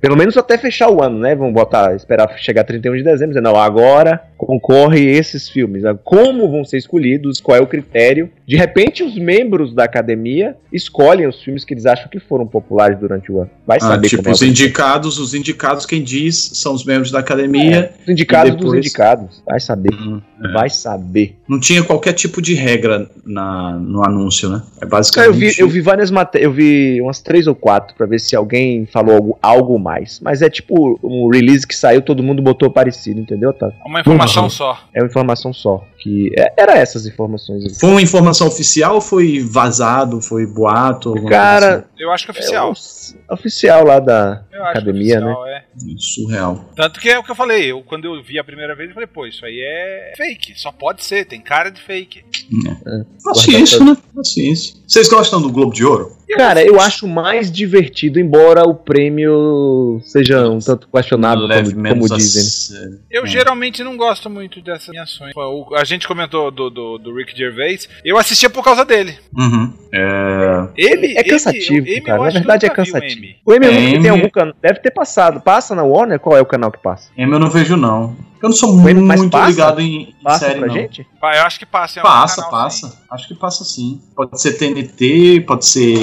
Pelo menos até fechar o ano, né? Vamos botar, esperar chegar 31 de dezembro, dizer, não, agora concorre esses filmes. Como vão ser escolhidos, qual é o critério. De repente, os membros da academia escolhem os filmes que eles acham que foram populares durante o ano. Vai Ah, saber tipo, como é os indicados, os indicados, quem diz, são os membros da academia. É, os indicados depois- dos indicados. Vai saber. Hum, é. Vai saber. Não tinha qualquer tipo de regra na, no anúncio, né? É basicamente. eu vi, eu vi várias matérias, eu vi umas três ou quatro pra ver se alguém falou algo, algo mais. Mas é tipo um release que saiu, todo mundo botou parecido, entendeu, tá? Uma informação Uhum. só. É uma informação só. Que é- era essas informações. Foi uma informação oficial ou foi vazado? Foi boato? Cara, coisa Eu acho que é oficial. É oficial lá da Eu academia, é né? oficial, é. assim? Surreal. Tanto que é o que eu falei. Eu, quando eu vi a primeira vez, eu falei, pô, isso aí é fake. Só pode ser, tem cara de fake. Paciência, né? Paciência. Vocês gostam do Globo de Ouro? Cara, eu acho mais divertido, embora o prêmio seja um tanto questionável, como, como dizem. Eu. É. geralmente não gosto muito dessas. O- A gente comentou do, do, do Rick Gervais. Eu assistia por causa dele. Uhum. É, Ele É cansativo, ele, cara. Na verdade é vi o cansativo. Emmy. O Emmy, É, tem algum canal. Deve ter passado. Passa na Warner? Qual é o canal que passa? Emmy eu não vejo, não. Eu não sou muito passa? ligado em, em Passa série, pra não. gente? Pá, Eu acho que passa. Passa, canal, passa. sim. Acho que passa sim. Pode ser TNT, pode ser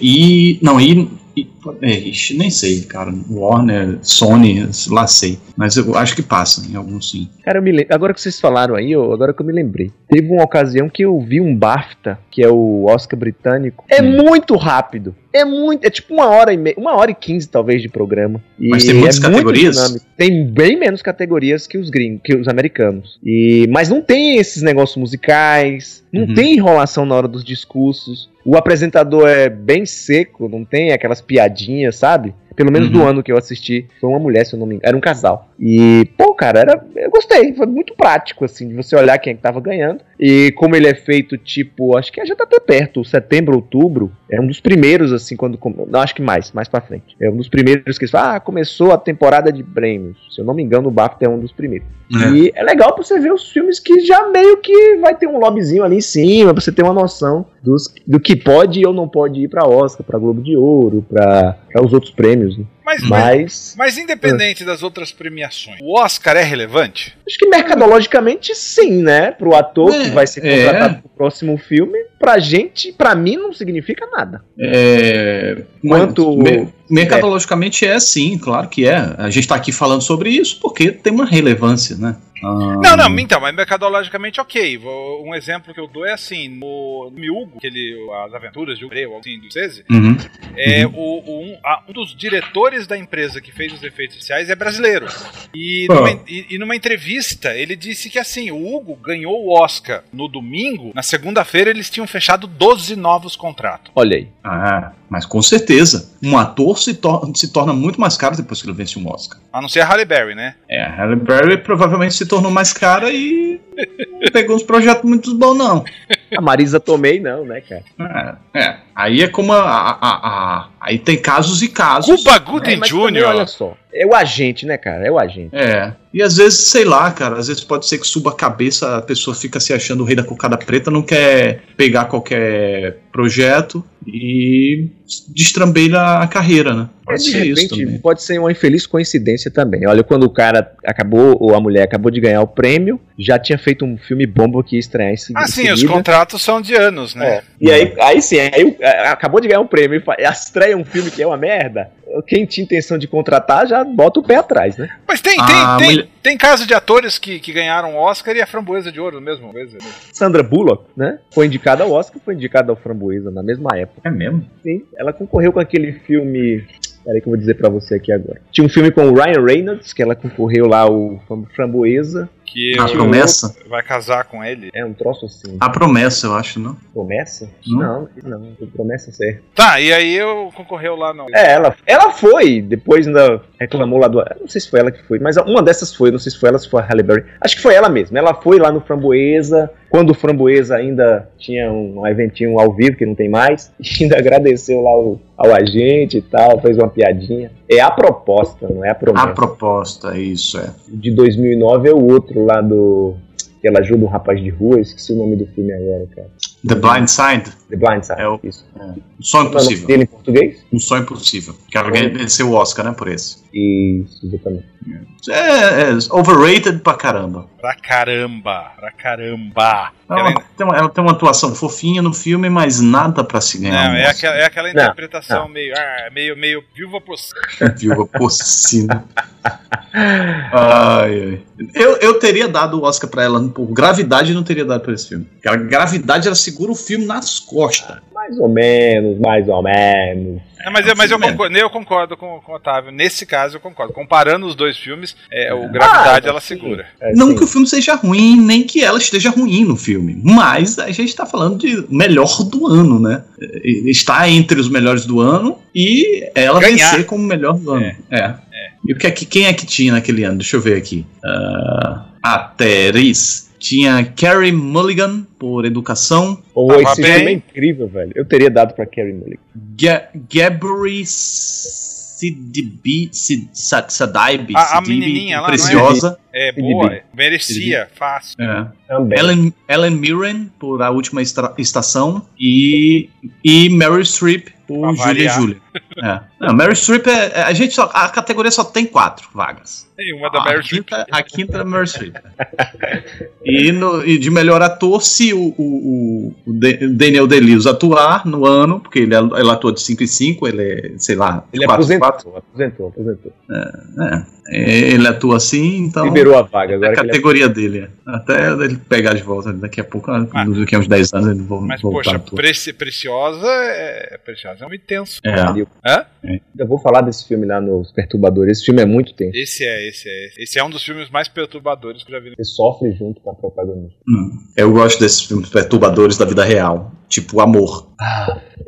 I. Não, I. I é, nem sei, cara. Warner, Sony, lá sei. Mas eu acho que passa em algum sim. Cara, eu me lembro, agora que vocês falaram aí, eu- agora que eu me lembrei. Teve uma ocasião que eu vi um BAFTA, que é o Oscar britânico. É Hum. muito rápido. É muito. É tipo uma hora e meia. Uma hora e quinze, talvez, de programa. E Mas tem muitas é categorias? Tem bem menos categorias que os gringos, que os americanos. E, mas não tem esses negócios musicais. Não Uhum. tem enrolação na hora dos discursos. O apresentador é bem seco, não tem aquelas piadinhas, sabe? Pelo menos do Uhum. ano que eu assisti, foi uma mulher, se eu não me engano. Era um casal. E, pô, cara, era, eu gostei. Foi muito prático, assim, de você olhar quem é que tava ganhando. E como ele é feito, tipo, acho que já tá até perto, setembro, outubro. É um dos primeiros, assim, quando. Não, acho que mais, mais pra frente. É um dos primeiros que eles falam, ah, começou a temporada de prêmios. Se eu não me engano, o BAFTA é um dos primeiros. E é legal pra você ver os filmes que já meio que vai ter um lobbyzinho ali em cima, pra você ter uma noção dos, do que pode ou não pode ir pra Oscar, pra Globo de Ouro, pra, pra os outros prêmios. Né? Mas, mas, Mas independente das outras premiações, o Oscar é relevante? acho que mercadologicamente sim, né? Pro ator É, que vai ser é. contratado pro próximo filme, pra gente, pra mim, não significa nada. É, Quanto- me- mercadologicamente é sim, claro que é. A gente tá aqui falando sobre isso porque tem uma relevância, né? Ah, Não, não, então, mas mercadologicamente ok. Vou- Um exemplo que eu dou é assim, no Miúgo, aquele, as aventuras de Hugo, ou assim, do Cese, uhum. é, o, o- um, a- um dos diretores da empresa que fez os efeitos especiais é brasileiro. E Ah. numa, e- e numa entrevista, ele disse que assim, o Hugo ganhou o Oscar no domingo, na segunda-feira eles tinham fechado 12 novos contratos. Olha aí. Ah, mas com certeza. Um ator se, tor- se torna muito mais caro depois que ele vence um Oscar. A não ser a Halle Berry, né? É, a Halle Berry provavelmente se tornou mais cara e não pegou uns projetos muito bons, não. A Marisa Tomei, não, né, cara? É, é. aí é como a, a- a- a- Aí tem casos e casos. Cuba É, mas também, Jr. olha só. É o agente, né, cara? É o agente. É. E às vezes, sei lá, cara, às vezes pode ser que suba a cabeça, a pessoa fica se achando o rei da cocada preta, não quer pegar qualquer projeto e destrambeira a carreira, né? Pode de ser isso repente, também. pode ser uma infeliz coincidência também. Olha, quando o cara acabou, ou a mulher acabou de ganhar o prêmio, já tinha feito um filme bomba que ia estrear em, se- Ah, sim, os seguida. contratos são de anos, né? É. E aí, aí sim, aí é, acabou de ganhar um prêmio e estreia um filme que é uma merda. Quem tinha intenção de contratar já bota o pé atrás, né? Mas tem, tem, Ah, tem, mulher- tem caso de atores que, que ganharam o Oscar e a framboesa de ouro mesmo. coisa. Sandra Bullock, né? Foi indicada ao Oscar, foi indicada ao Framboesa na mesma época. É mesmo? Sim, ela concorreu com aquele filme. Peraí que eu vou dizer pra você aqui agora. Tinha um filme com o Ryan Reynolds, que ela concorreu lá, o Fram- Framboesa. Que A promessa? vai casar com ele. É um troço assim. A promessa, eu acho, não? Promessa? Não. Não, não, promessa certa. Tá, e aí eu concorreu lá no. É, ela, ela foi, depois ainda reclamou lá do. Não sei se foi ela que foi, mas uma dessas foi, não sei se foi ela, se foi a Halle Berry. Acho que foi ela mesma. Ela foi lá no Framboesa, quando o Framboesa ainda tinha um, um eventinho ao vivo, que não tem mais, e ainda agradeceu lá o- ao agente e tal, fez uma piadinha. É a proposta, não é a promessa. A proposta, isso é. De 2009 é o outro lá do. Que ela ajuda um rapaz de rua, eu esqueci o nome do filme agora, cara. The Blind Side, The Blind Side, É o- isso. um sonho é o nome possível. dele em português? Um sonho possível. Que ela venceu o Oscar, né, por esse. Isso, exatamente. É, é overrated pra caramba. Pra caramba, pra caramba. Ela, Ela ainda- tem uma, ela tem uma atuação fofinha no filme, mas nada pra se ganhar. Não, é aquela, é aquela Não, interpretação meio, ah, meio, meio viúva por Viúva porcina. Ai, ai. Eu, eu teria dado o Oscar pra ela por gravidade não teria dado pra esse filme. Porque a gravidade ela segura o filme nas costas. Mais ou menos, mais ou menos. Não, mas, eu, mas eu, é. concordo, eu concordo com, com o Otávio. Nesse caso, eu concordo. Comparando os dois filmes, é, o Gravidade Ah, ela sim. segura. É, não sim. que o filme seja ruim, nem que ela esteja ruim no filme. Mas a gente tá falando de melhor do ano, né? Está entre os melhores do ano e ela Ganhar. vencer como melhor do ano. É. E o que é que, quem é que tinha naquele ano? Deixa eu ver aqui. Ah, atriz. Tinha Carrie Mulligan por Educação. Pô, Tava esse bem. filme é incrível, velho. Eu teria dado pra Carrie Mulligan. Ga Gabri Sidibi, Sid, Sa- Sadaibi, A- a Sidibe, menininha lá, é? Preciosa. É Sim, boa, merecia, fácil. É. Também. Ellen, Ellen Mirren por A Última Estação e, e Meryl Streep por Julia. Julia. É. Não, Meryl Streep é, é- a gente só, a categoria só tem quatro vagas. Tem uma da a, Meryl Streep. quinta, a quinta é Meryl Streep. e, no- e de melhor ator, se o, o, o- Daniel Day-Lewis atuar no ano, porque ele, ele atua de 5 em 5, ele é, sei lá, Ele quatro, aposentou, quatro, aposentou, aposentou. é, ele atua assim, então Liberou a vaga. é Agora a que ele categoria dele. é. Até ele pegar de volta daqui a pouco, Ah. daqui a uns 10 anos ele vai Mas, poxa, a. Preci- Preciosa é. Preciosa é um intenso. É. Hã? Eu vou falar desse filme lá nos Perturbadores. Esse filme é muito tenso. Esse é, esse é. Esse é um dos filmes mais perturbadores que eu já vi. Você sofre junto com a protagonista. Hum. Eu gosto desses filmes perturbadores da vida real. Tipo Amor.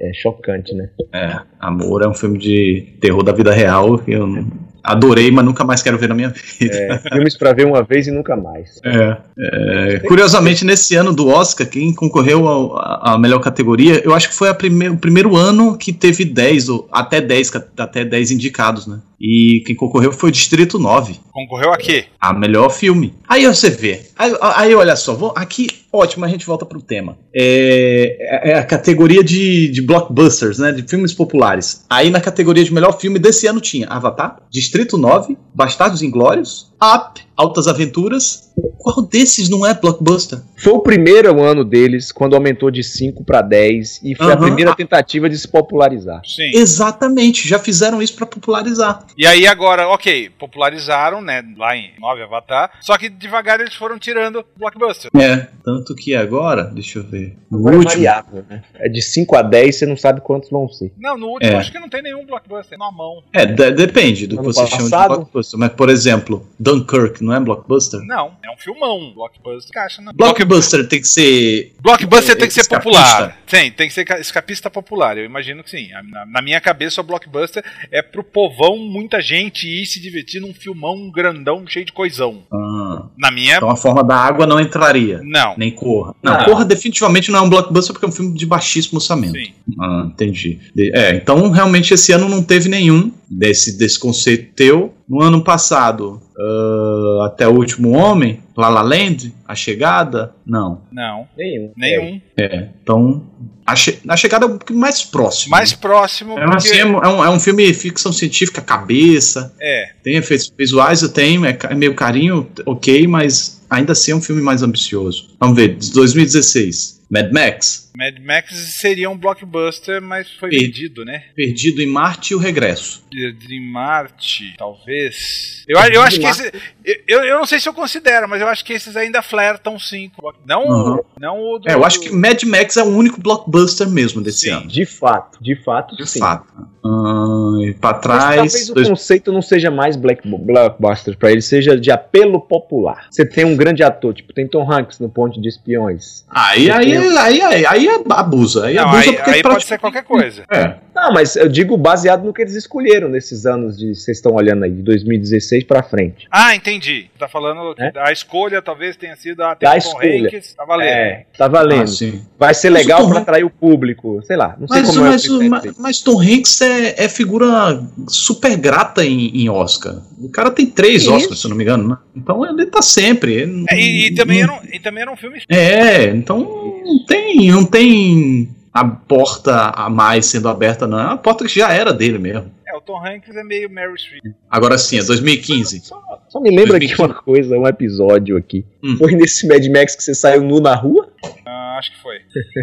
É chocante, né? É, Amor é um filme de terror da vida real que eu não- adorei, mas nunca mais quero ver na minha vida. É, filmes pra ver uma vez e nunca mais. É, é, curiosamente, nesse ano do Oscar, quem concorreu à melhor categoria, eu acho que foi prime- o primeiro ano que teve 10, ou até 10, ca- até 10 indicados, né? E quem concorreu foi o Distrito 9. Concorreu a quê? A melhor filme. Aí você vê. Aí, aí olha só, vou, aqui, ótimo, a gente volta pro tema. É, é a categoria de, de blockbusters, né? De filmes populares. Aí na categoria de melhor filme desse ano tinha Avatar, Distrito 9, Bastardos Inglórios, Up, Altas Aventuras. Qual desses não é blockbuster? Foi o primeiro ano deles, quando aumentou de 5 pra 10, e foi a Aham. primeira tentativa de se popularizar. Sim. Exatamente, já fizeram isso pra popularizar. E aí agora, ok, popularizaram, né, lá em 9 Avatar, só que devagar eles foram tirando blockbuster. É, tanto que agora, deixa eu ver. No Agora é último, variável, né? É de 5 a 10, você não sabe quantos vão ser. Não, no último É. acho que não tem nenhum blockbuster na mão. É, de- depende do que você chama de blockbuster. Mas, por exemplo, Dunkirk não é blockbuster? Não, é um filmão. Blockbuster caixa não. Blockbuster tem que ser. Blockbuster tem que ser Escapista. popular. Sim, tem que ser ca- escapista popular. Eu imagino que sim. Na, na minha cabeça, o blockbuster é pro povão, muita gente ir se divertir num filmão grandão, cheio de coisão. Ah, Na minha, então a forma da água não entraria. não. Nem Corra. Não, Ah. Corra definitivamente não é um blockbuster porque é um filme de baixíssimo orçamento. Sim. Ah, entendi. É, então realmente esse ano não teve nenhum desse, desse conceito teu. No ano passado, ah, até o último homem, La La Land, A Chegada, não. Não. Nenhum. Nenhum. É, então a, che- a Chegada é um pouquinho mais próximo. Mais próximo. É, porque- assim, é, um, é um- é filme de ficção científica, cabeça, é. tem efeitos visuais, eu tenho, é, é meio carinho, ok, mas ainda assim é um filme mais ambicioso. Vamos ver, de 2016, Mad Max, Mad Max seria um blockbuster, mas foi E- vendido, né? Perdido em Marte e o Regresso. Dream Marte, talvez. Eu, eu acho que esse, eu, eu não sei se eu considero, mas eu acho que esses ainda flertam sim. Não, Uhum. o, não o do. É, eu acho que Mad Max é o único blockbuster mesmo desse Sim. ano. De fato, de fato, De sim. fato. Ah, e pra Mas trás. talvez o dois- conceito não seja mais black, blockbuster pra ele, seja de apelo popular. Você tem um grande ator, tipo, tem Tom Hanks no Ponte de Espiões. Aí, aí, aí, aí, aí abusa. Aí Não, abusa aí, porque aí pode praticamente- ser qualquer coisa. É. Não, mas eu digo baseado no que eles escolheram nesses anos de. Vocês estão olhando aí, de 2016 pra frente. Ah, entendi. Tá falando que É? a escolha talvez tenha sido a Da tem o Tom escolha. Hanks, tá valendo. É, tá valendo. Ah, sim. Vai ser Mas o legal Hanks- atrair o público. Sei lá, não sei Mas, como é o mas, mas, mas Tom Hanks é, é, é figura super grata em, em Oscar. O cara tem três Isso. Oscars, se eu não me engano, né? Então ele tá sempre. ele É, e, e também não- era um, e também era um filme. É, então não tem, não tem a porta a mais sendo aberta, não. É uma porta que já era dele mesmo. É, o Tom Hanks é meio Mary Streep. Agora sim, é 2015. Só, só me lembra aqui 2015. uma coisa, um episódio aqui. Hum. Foi nesse Mad Max que você saiu nu na rua? Ah, acho que foi.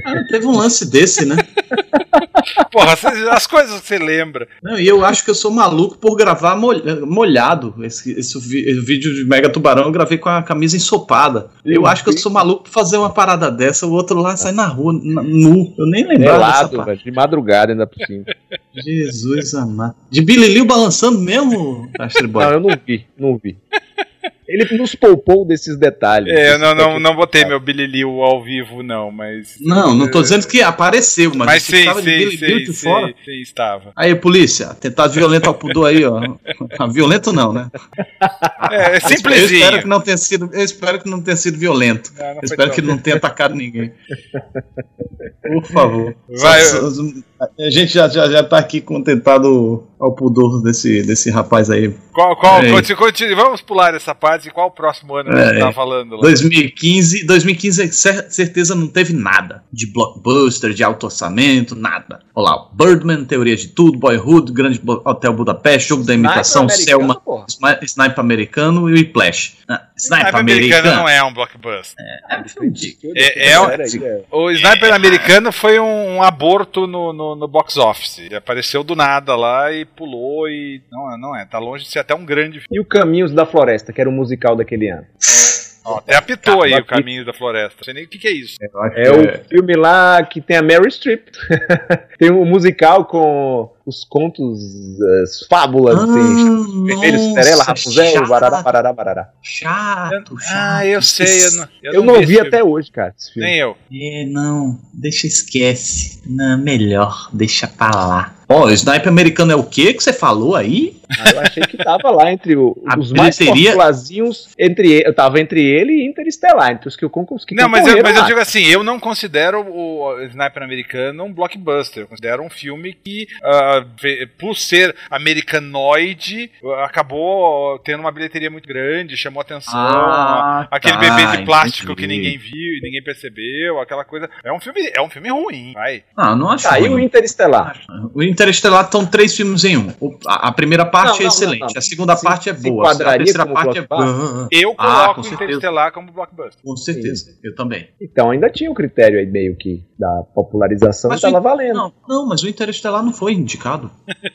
Ah, teve um lance desse, né? Porra, as coisas que você lembra. Não, e eu acho que eu sou maluco por gravar molha- molhado. Esse, esse vídeo de Mega Tubarão eu gravei com a camisa ensopada. Eu acho que eu sou maluco por fazer uma parada dessa, o outro lá sai na rua, na- nu. Eu nem lembrava dessa Pelado, velho, de madrugada ainda por cima. Jesus amado. De Billy Liu balançando mesmo, Astro Boy? Não, eu não vi, não vi. Ele nos poupou desses detalhes. É, eu não, não, não botei meu Billy Liu ao vivo, não, mas. Não, não tô dizendo que apareceu, mas, Mas sei, estava de sei, Billy sei, Liu de sei, fora. sei, estava. Aí, polícia, atentado violento ao pudor aí, ó. Ah, Violento não, né? É, é Eu espero simplesinho. que não tenha sido, eu espero que não tenha sido violento. Não, não Eu espero que não tenha atacado ninguém. Por favor. Vai, Só- só- a gente já, já, já tá aqui contentado ao pudor desse, desse rapaz aí. Qual, qual, É. continue, continue, vamos pular essa parte. Qual o próximo ano que É. você tá falando lá? 2015, 2015 cer- certeza não teve nada de blockbuster, de alto orçamento, nada. Olha lá, Birdman, Teoria de Tudo, Boyhood, Grande Hotel Budapeste, Jogo da Imitação, Selma, Sniper Americano e Whiplash. Ah, Sniper Sniper americano Americano não é um blockbuster. é É- é aí, é. O Sniper americano foi um, um aborto no, no, no box office. Ele apareceu do nada lá e pulou e. Não, é- não é, tá longe de ser até um grande filme. E o Caminhos da Floresta, que era o musical daquele ano. Ó, até apitou aí o caminho da floresta. Não sei nem o que, que é isso. É que o filme lá que tem a Mary Streep. tem um musical com os contos, as fábulas, assim. Vermelho, Cinderela, Rapunzel, barará, barará, barará. chato, chato. Ah, eu sei. Eu não, Eu não esse vi até hoje, cara, esse filme. Nem eu. É, não, deixa esquece. Não, melhor, deixa pra lá. Ó, o sniper americano é o que que você falou aí? Eu achei que tava lá entre o- os mais popularzinhos, entre ele, eu tava entre ele e Interestelar, entre os que eu que Não, mas, eu, mas eu digo assim, eu não considero o Sniper americano um blockbuster. Eu considero um filme que, ve- por ser americanoide, acabou tendo uma bilheteria muito grande, chamou atenção. Ah, aquele tá, bebê de plástico entendi. que ninguém viu e ninguém percebeu, aquela coisa. É um filme, é um filme ruim, vai. Ah, não acho Tá, e o ruim. Interestelar? O Interestelar estão três filmes em um. A primeira parte Não, é excelente, não, não. a segunda Se- parte é boa, a terceira como parte é boa. Eu Ah, coloco com o certeza. Interestelar como blockbuster. Com certeza, eu também. Então ainda tinha um critério aí meio que da popularização Mas e tava o- valendo. Não, não, mas o Interestelar não foi indicado.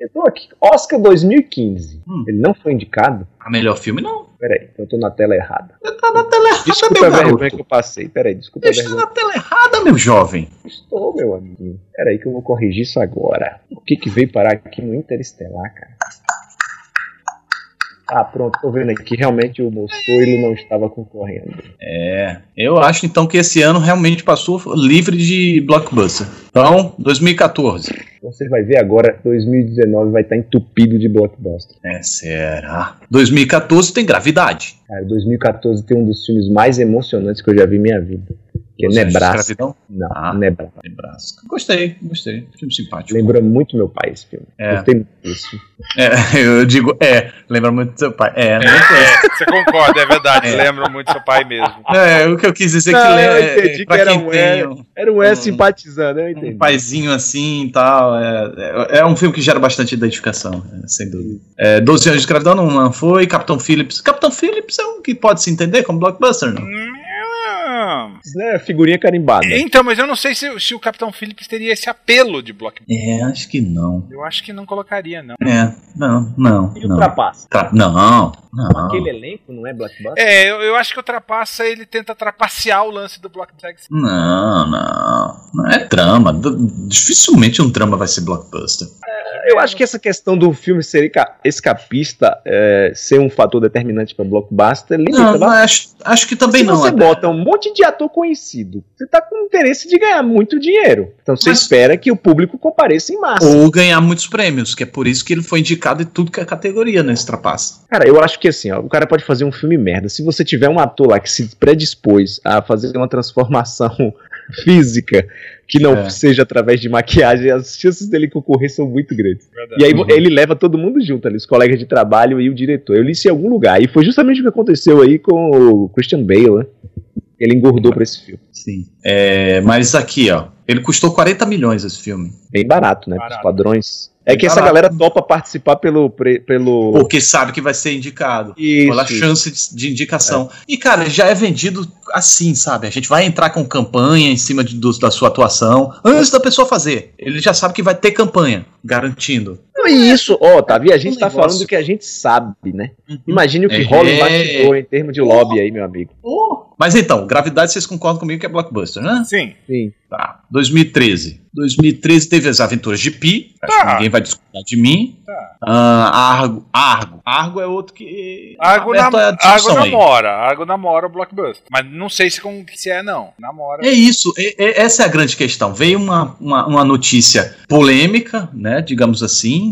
Eu tô aqui, Oscar 2015. Hum. Ele não foi indicado? A melhor filme não. Peraí, então eu tô na tela errada. Tá na tela errada, Desculpa meu a vergonha garoto. que eu passei. Peraí, desculpa a Está na tela errada, meu jovem. Estou, meu amigo. Peraí que eu vou corrigir isso agora. O que que veio parar aqui no Interestelar, cara? Ah, pronto, tô vendo aqui que realmente o Mostoilo não estava concorrendo. É, eu acho então que esse ano realmente passou livre de blockbuster. Então, 2014. Então você vai ver agora, 2019 vai estar entupido de blockbuster. É, será? 2014 tem Gravidade. Cara, 2014 tem um dos filmes mais emocionantes que eu já vi em minha vida. Que é Nebraska. Escravidão? Não, Ah. Nebraska. Nebraska. Gostei, gostei. Filme simpático. Lembra muito meu pai esse filme. É. Gostei muito desse. É, eu digo, é, lembra muito do seu pai. É, não É, você concorda, é verdade. É. Lembra muito do seu pai mesmo. É, o que eu quis dizer Não, que eu lembra. entendi pra que era quem um tem é. um, Era um S Hum. simpatizando, eu entendi. um paizinho assim e tal. É, é, é um filme que gera bastante identificação, é, sem dúvida. É, 12 anos de escravidão não, não foi. Capitão Phillips. Capitão Phillips é um que pode se entender como blockbuster, não? Hum, Isso não é figurinha carimbada. Então, mas eu não sei se, se o Capitão Phillips teria esse apelo de blockbuster. É, acho que não. Eu acho que não colocaria, não. É, não, não. E o não. Trapaça? Tra- não, não. Aquele elenco não é blockbuster? É, eu, eu acho que o Trapaça ele tenta trapacear o lance do blockbuster. Não, não. Não é trama. Dificilmente um trama vai ser blockbuster. Eu acho que essa questão do filme ser esca- escapista é, ser um fator determinante para blockbuster limita Não, acho, acho que também Se não. você até. bota um monte de ator conhecido, você tá com interesse de ganhar muito dinheiro. Então você Mas- espera que o público compareça em massa. Ou ganhar muitos prêmios, que é por isso que ele foi indicado em tudo que é categoria nesse trapaça. Cara, eu acho que assim, ó, o cara pode fazer um filme merda. Se você tiver um ator lá que se predispôs a fazer uma transformação física que não É. seja através de maquiagem, as chances dele concorrer são muito grandes. Verdade. E aí Uhum. ele leva todo mundo junto ali, os colegas de trabalho e o diretor. Eu li isso em algum lugar. E foi justamente o que aconteceu aí com o Christian Bale, né? Ele engordou pra esse filme. Sim. É, mas aqui, ó. Ele custou 40 milhões esse filme. Bem barato, né? Barato. Os padrões. É que essa galera topa participar pelo. pre- pelo... Porque sabe que vai ser indicado. Isso, Pela isso. chance de, de indicação. E, cara, já é vendido assim, sabe? A gente vai entrar com campanha em cima de- do- da sua atuação. Antes da pessoa fazer. Ele já sabe que vai ter campanha, garantindo. Não, e isso, ó, Tavi, a gente um tá negócio. falando do que a gente sabe, né? Imagine o que É. rola em bastidor em termos de lobby aí, meu amigo. Mas então, Gravidade, vocês concordam comigo que é blockbuster, né? Sim. Sim. Tá. 2013. 2013 teve as aventuras de Pi. Acho que Tá. ninguém vai discordar de mim. Tá. Ah, Argo. Argo. Argo é outro que. Argo, discussão Argo aí. namora. Argo namora o Blockbuster. Mas não sei se, com, se é, não. Namora. É isso, é- é- essa é a grande questão. Veio uma, uma, uma notícia polêmica, né, digamos assim,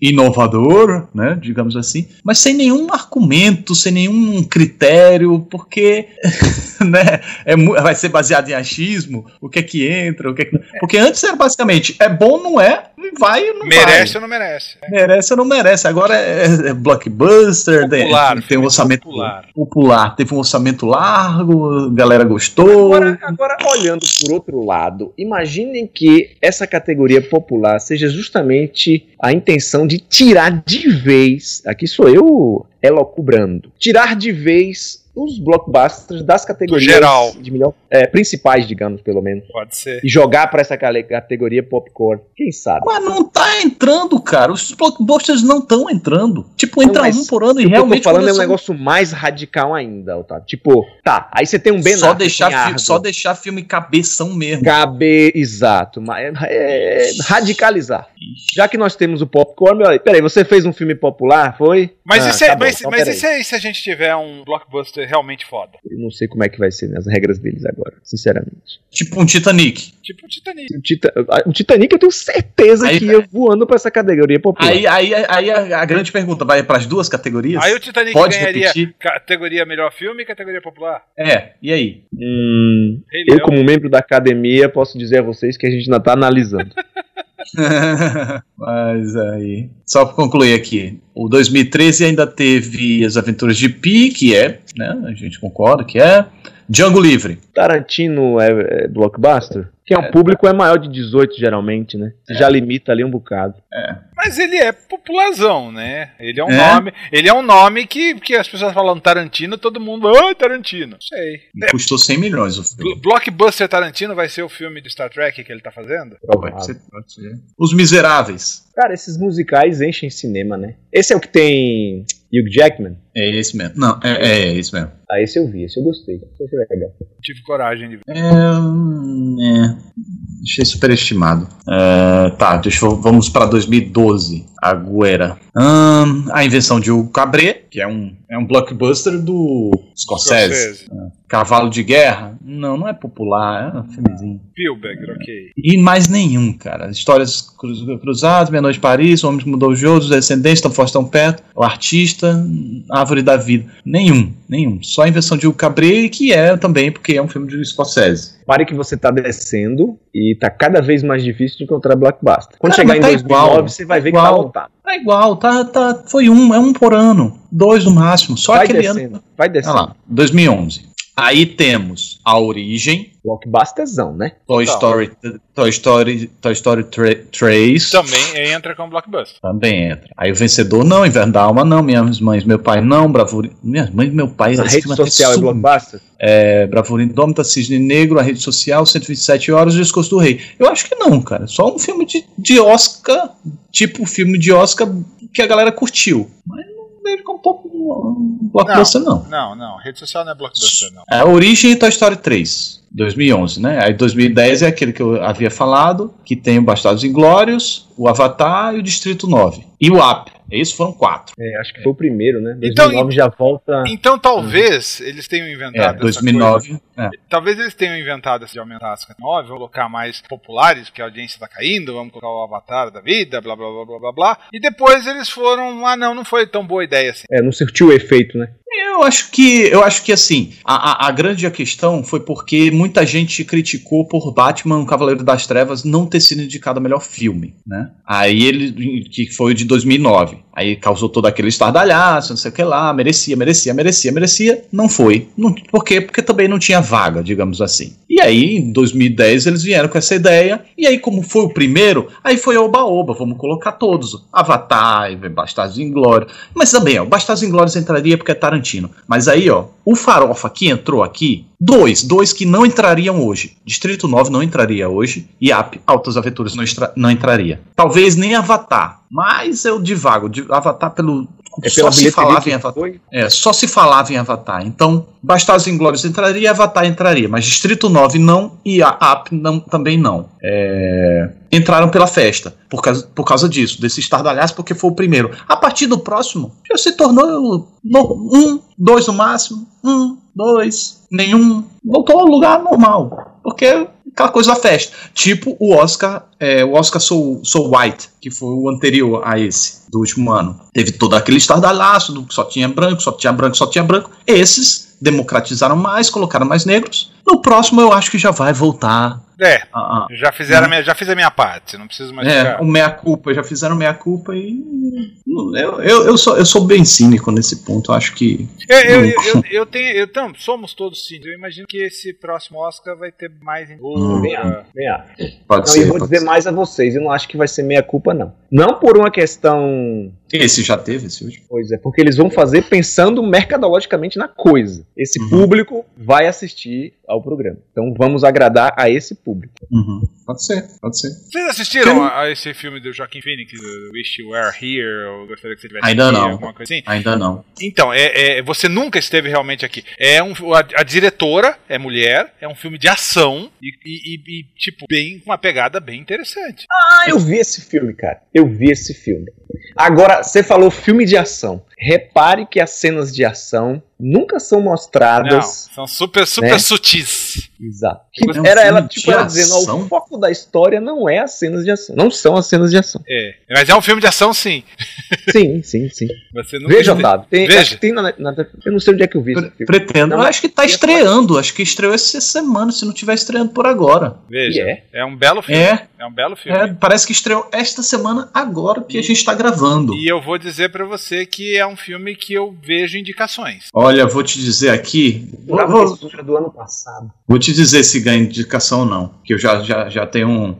inovadora, né, digamos assim, mas sem nenhum argumento, sem nenhum critério, porque né, é, vai ser baseado em achismo, o que é que entra, o que é que não. Porque antes era basicamente, é bom, não é, vai ou não merece vai. ou não merece? Merece ou não merece. Agora é, é blockbuster, tem- Popular, tem, um filme orçamento popular. popular. Teve um orçamento largo, a galera gostou. Agora, agora, olhando por outro lado, imaginem que essa categoria popular seja justamente a intenção de tirar de vez, aqui sou eu elocubrando, tirar de vez os blockbusters das categorias geral. de melhor, é, principais, digamos, pelo menos, Pode ser. e jogar pra essa categoria popcorn. Quem sabe? Mas não tá entrando, cara. Os blockbusters não estão entrando. Tipo, entra mas um por ano O e que eu realmente. tô falando é um começou- negócio mais radical ainda, Otávio. Tipo, tá, aí você tem um Ben só deixar, fi- só deixar filme cabeção mesmo. Cabe, exato, mas é, é radicalizar. Já que nós temos o popcorn, meu, peraí, você fez um filme popular, foi? Mas, Ah, e, se, tá bom, mas, então mas e e se a gente tiver um blockbuster realmente foda? Eu não sei como é que vai ser nas regras deles agora, sinceramente. Tipo um Titanic. Tipo o Titanic. O, Tita- o Titanic eu tenho certeza Aí- que ia voando pra essa categoria popular. Aí, aí, aí a, a grande pergunta vai para as duas categorias? Aí o Titanic Pode ganharia repetir? categoria melhor filme e categoria popular. É, e aí? Hum, eu, como membro da academia, posso dizer a vocês que a gente ainda tá analisando. Mas aí. Só para concluir aqui. O 2013 ainda teve As Aventuras de Pi, que é, né? A gente concorda que é. Django Livre. Tarantino é, é blockbuster? Que é um público é maior de 18 geralmente, né? Você já limita ali um bocado. Mas ele é popularzão, né? Ele é um É? nome. Ele é um nome que, que as pessoas falando Tarantino, todo mundo. Ah, Tarantino. Sei. Custou 100 milhões o filme. Bl- Blockbuster Tarantino vai ser o filme de Star Trek que ele tá fazendo? Pode ser, pode ser. Os Miseráveis. Cara, esses musicais enchem cinema, né? Esse é o que tem Hugh Jackman? É esse mesmo. Não, é, é esse mesmo. Ah, esse eu vi, esse eu gostei. Esse foi legal. Tive coragem de ver. É, hum, é. Achei superestimado. É, tá, deixa eu, vamos para 2012. 12. Agora. Hum, a invenção de Hugo Cabret, que é um, é um blockbuster do Scorsese. Cavalo de Guerra? Não, não é popular, é um filmezinho. Spielberg, ok. E mais nenhum, cara. Histórias cruz- cruzadas, Meia Noite de Paris, O Homem que Mudou o Jogo, Os Descendentes, Tão Forte Tão Perto, O Artista, Árvore da Vida. Nenhum, nenhum. Só a invenção de Hugo Cabret, que é também porque é um filme de Scorsese. Pare que você tá descendo e tá cada vez mais difícil de encontrar blockbuster. Quando Cara, chegar em tá 2009, igual, você vai tá ver que tá lotado. É igual, tá, tá, foi um, é um por ano. Dois no máximo. Só vai aquele descendo, ano. vai Olha descendo. lá, 2011. Aí temos A Origem, Blockbusterzão, né? Toy Então. Story, Toy Story, Toy Story 3. Também entra como blockbuster. Também entra. Aí o vencedor, não, Inverno da Alma, não. Minhas mães, meu pai, não. Bravura. Minhas mães e meu pai. A rede até social é blockbuster? É, Bravura Indômita, Cisne Negro, A Rede Social, 127 Horas, O Discurso do Rei. Eu acho que não, cara. Só um filme de, de Oscar, tipo filme de Oscar que a galera curtiu. Mas não vejo como um blockbuster, não. Não, não. Rede social não é blockbuster, não. É a Origem e Toy Story 3. 2011, né? Aí 2010 é aquele que eu havia falado, que tem o Bastardos Inglórios, o Avatar e o Distrito 9. E o App. Esses foram quatro. É, acho que foi o primeiro, né? Então, 2009 já volta. Então talvez eles tenham É, inventado. essa 2009. coisa. é. Talvez eles tenham inventado essa de aumentar as 9, colocar mais populares, porque a audiência tá caindo, vamos colocar o avatar da vida, blá blá blá blá blá blá. E depois eles foram. Ah, não, não foi tão boa ideia assim. É, não surtiu o efeito, né? Eu acho que, eu acho que assim, a, a, a grande questão foi porque muita gente criticou por Batman, o Cavaleiro das Trevas, não ter sido indicado a melhor filme, né? Aí ele, que foi o de 2009. Aí causou todo aquele estardalhaço, não sei o que lá, merecia, merecia, merecia, merecia. Não foi. Não, por quê? Porque também não tinha vaga, digamos assim. E aí, em 2010, eles vieram com essa ideia. E aí, como foi o primeiro, aí foi oba-oba, vamos colocar todos. Avatar, Bastardos Inglórios. Mas também, ó, Bastardos Inglórios entraria porque é Tarantino. Mas aí, ó, o Farofa que entrou aqui, dois, dois que não entrariam hoje. Distrito 9 não entraria hoje. E AP, Altas Aventuras não, extra, não entraria. Talvez nem Avatar. Mas eu divago. Avatar pelo. É só se falava em Avatar. foi? É, só se falava em Avatar. Então, Bastardos Inglórios entraria, Avatar entraria. Mas Distrito 9 não e a AP não, também não. É, entraram pela festa. Por causa, por causa disso, desse estardalhaço, porque foi o primeiro. A partir do próximo, já se tornou no- um, dois no máximo. Um, dois, nenhum. Voltou ao lugar normal. Porque aquela coisa da festa. Tipo o Oscar, é, o Oscar Soul, Soul White, que foi o anterior a esse, do último ano. Teve todo aquele estardalhaço, do que só tinha branco, só tinha branco, só tinha branco. Esses democratizaram mais, colocaram mais negros. No próximo eu acho que já vai voltar. É, a- a- já fizeram a minha, já fiz a minha parte, não preciso mais é, ficar. o meia-culpa, já fizeram meia-culpa e. Eu, eu, eu, sou, eu sou bem cínico nesse ponto, eu acho que. Eu, eu, eu, eu, eu tenho, eu, então, somos todos sim. Eu imagino que esse próximo Oscar vai ter mais Hum. vem á. Pode Não, ser. e vou pode dizer ser. mais a vocês, eu não acho que vai ser meia culpa, não. Não por uma questão. Esse já teve, esse último. Pois é, porque eles vão fazer pensando mercadologicamente na coisa. Esse Uhum. público vai assistir ao programa. Então vamos agradar a esse público. Uhum. Pode ser, pode ser. Vocês assistiram a, a esse filme do Joaquim Phoenix, do Wish You Were Here, ou gostaria que você tivesse Ainda aqui, não. alguma coisa assim? Ainda não. Então, é, é- você nunca esteve realmente aqui. É um, a, a diretora é mulher, é um filme de ação e, e- e- e, tipo, bem, com uma pegada bem interessante. Ah, eu vi esse filme, cara. Eu vi esse filme. Agora, você falou filme de ação. Repare que as cenas de ação nunca são Não, mostradas. são super, super Né? sutis. Exato. É um Era ela, tipo, ela dizendo, ó, o foco da história não é as cenas de ação. Não são as cenas de ação. É, mas é um filme de ação, sim. Sim, sim, sim. Veja, Otávio. Tem, Veja. tem na, na- Eu não sei onde é que eu vi esse Pre- filme. Pretendo. Não, eu acho que tá estreando. Acho que estreou essa semana, se não tiver estreando por agora. Veja, E é? é um belo filme. É. É um belo filme. É, parece que estreou esta semana, agora que a gente tá gravando. E eu vou dizer pra você que é um filme que eu vejo indicações. Olha, vou te dizer aqui. Vou, Jurava vou- do ano passado. vou te dizer se ganha indicação ou não. Que eu já, já, já tenho um,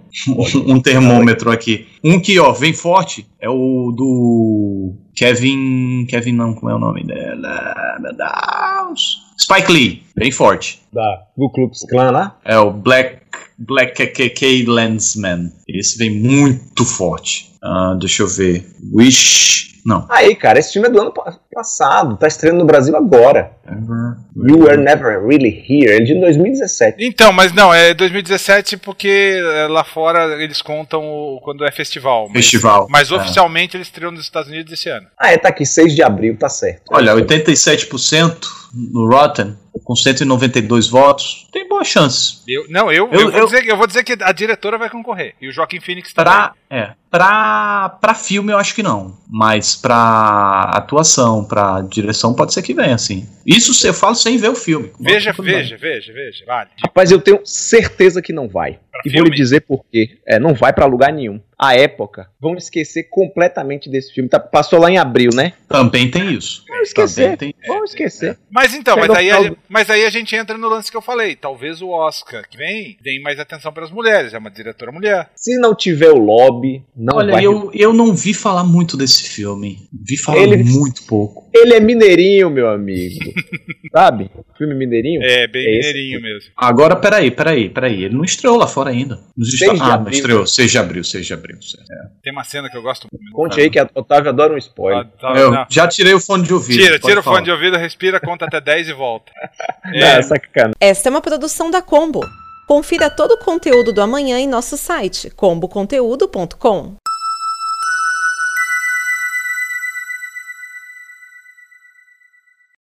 um termômetro aqui. Um que, ó, vem forte é o do Kevin. Kevin não, como é o nome dela? Meu Deus. Spike Lee, bem forte. Da Ku Klux Klan lá. É o Black Black KKK Lensman. Esse vem muito forte. Ah, deixa eu ver. Wish. Não. Aí, cara, esse filme é do ano pa- passado. Tá estreando no Brasil agora. Ever. You Were Never Really Here. Ele é de 2017. Então, mas não, é 2017 porque é, lá fora eles contam o- quando é festival. Mas, Festival. Mas É. oficialmente eles estreou nos Estados Unidos esse ano. Ah, é, tá aqui, 6 de abril, tá certo. Olha, 87% no Rotten, com 192 votos, tem boas chances. Eu, não, eu, Eu- eu, vou eu- Dizer, eu vou dizer que a diretora vai concorrer. E o Joaquim Phoenix também. Pra, é, pra, pra filme eu acho que não, mas pra atuação, pra direção pode ser que venha, assim. Isso eu falo sem ver o filme. Veja, veja, veja, veja. Vale. Rapaz, eu tenho certeza que não vai. Pra E vou lhe dizer por quê. É, não vai pra lugar nenhum. A época, vamos esquecer completamente desse filme. Tá, passou lá em abril, né? Também tem isso. Vamos esquecer. Também tem. Vamos esquecer. Mas então, mas aí, a, mas aí a gente entra no lance que eu falei. Talvez o Oscar que vem dê mais atenção para as mulheres. É uma diretora mulher. Se não tiver o lobby, não Olha, vai. eu, eu não vi falar muito desse filme. Vi falar Ele- muito pouco. Ele é mineirinho, meu amigo. Sabe? Filme mineirinho. É, bem É esse mineirinho mesmo. Agora, peraí, peraí, peraí. Ele não estreou lá fora ainda. Nos Seis Estados- de Ah, não abril. estreou. 6 de abril, 6 de abril. certo. Tem uma cena que eu gosto muito. Conte aí que a Otávio adora um spoiler. Ah, tá, Eu não. já tirei o fone de ouvido. Tira, tira o fone de ouvido, respira, conta até 10 e volta. Ah, É, sacana. Esta é uma produção da Combo. Confira todo o conteúdo do amanhã em nosso site comboconteúdo.com.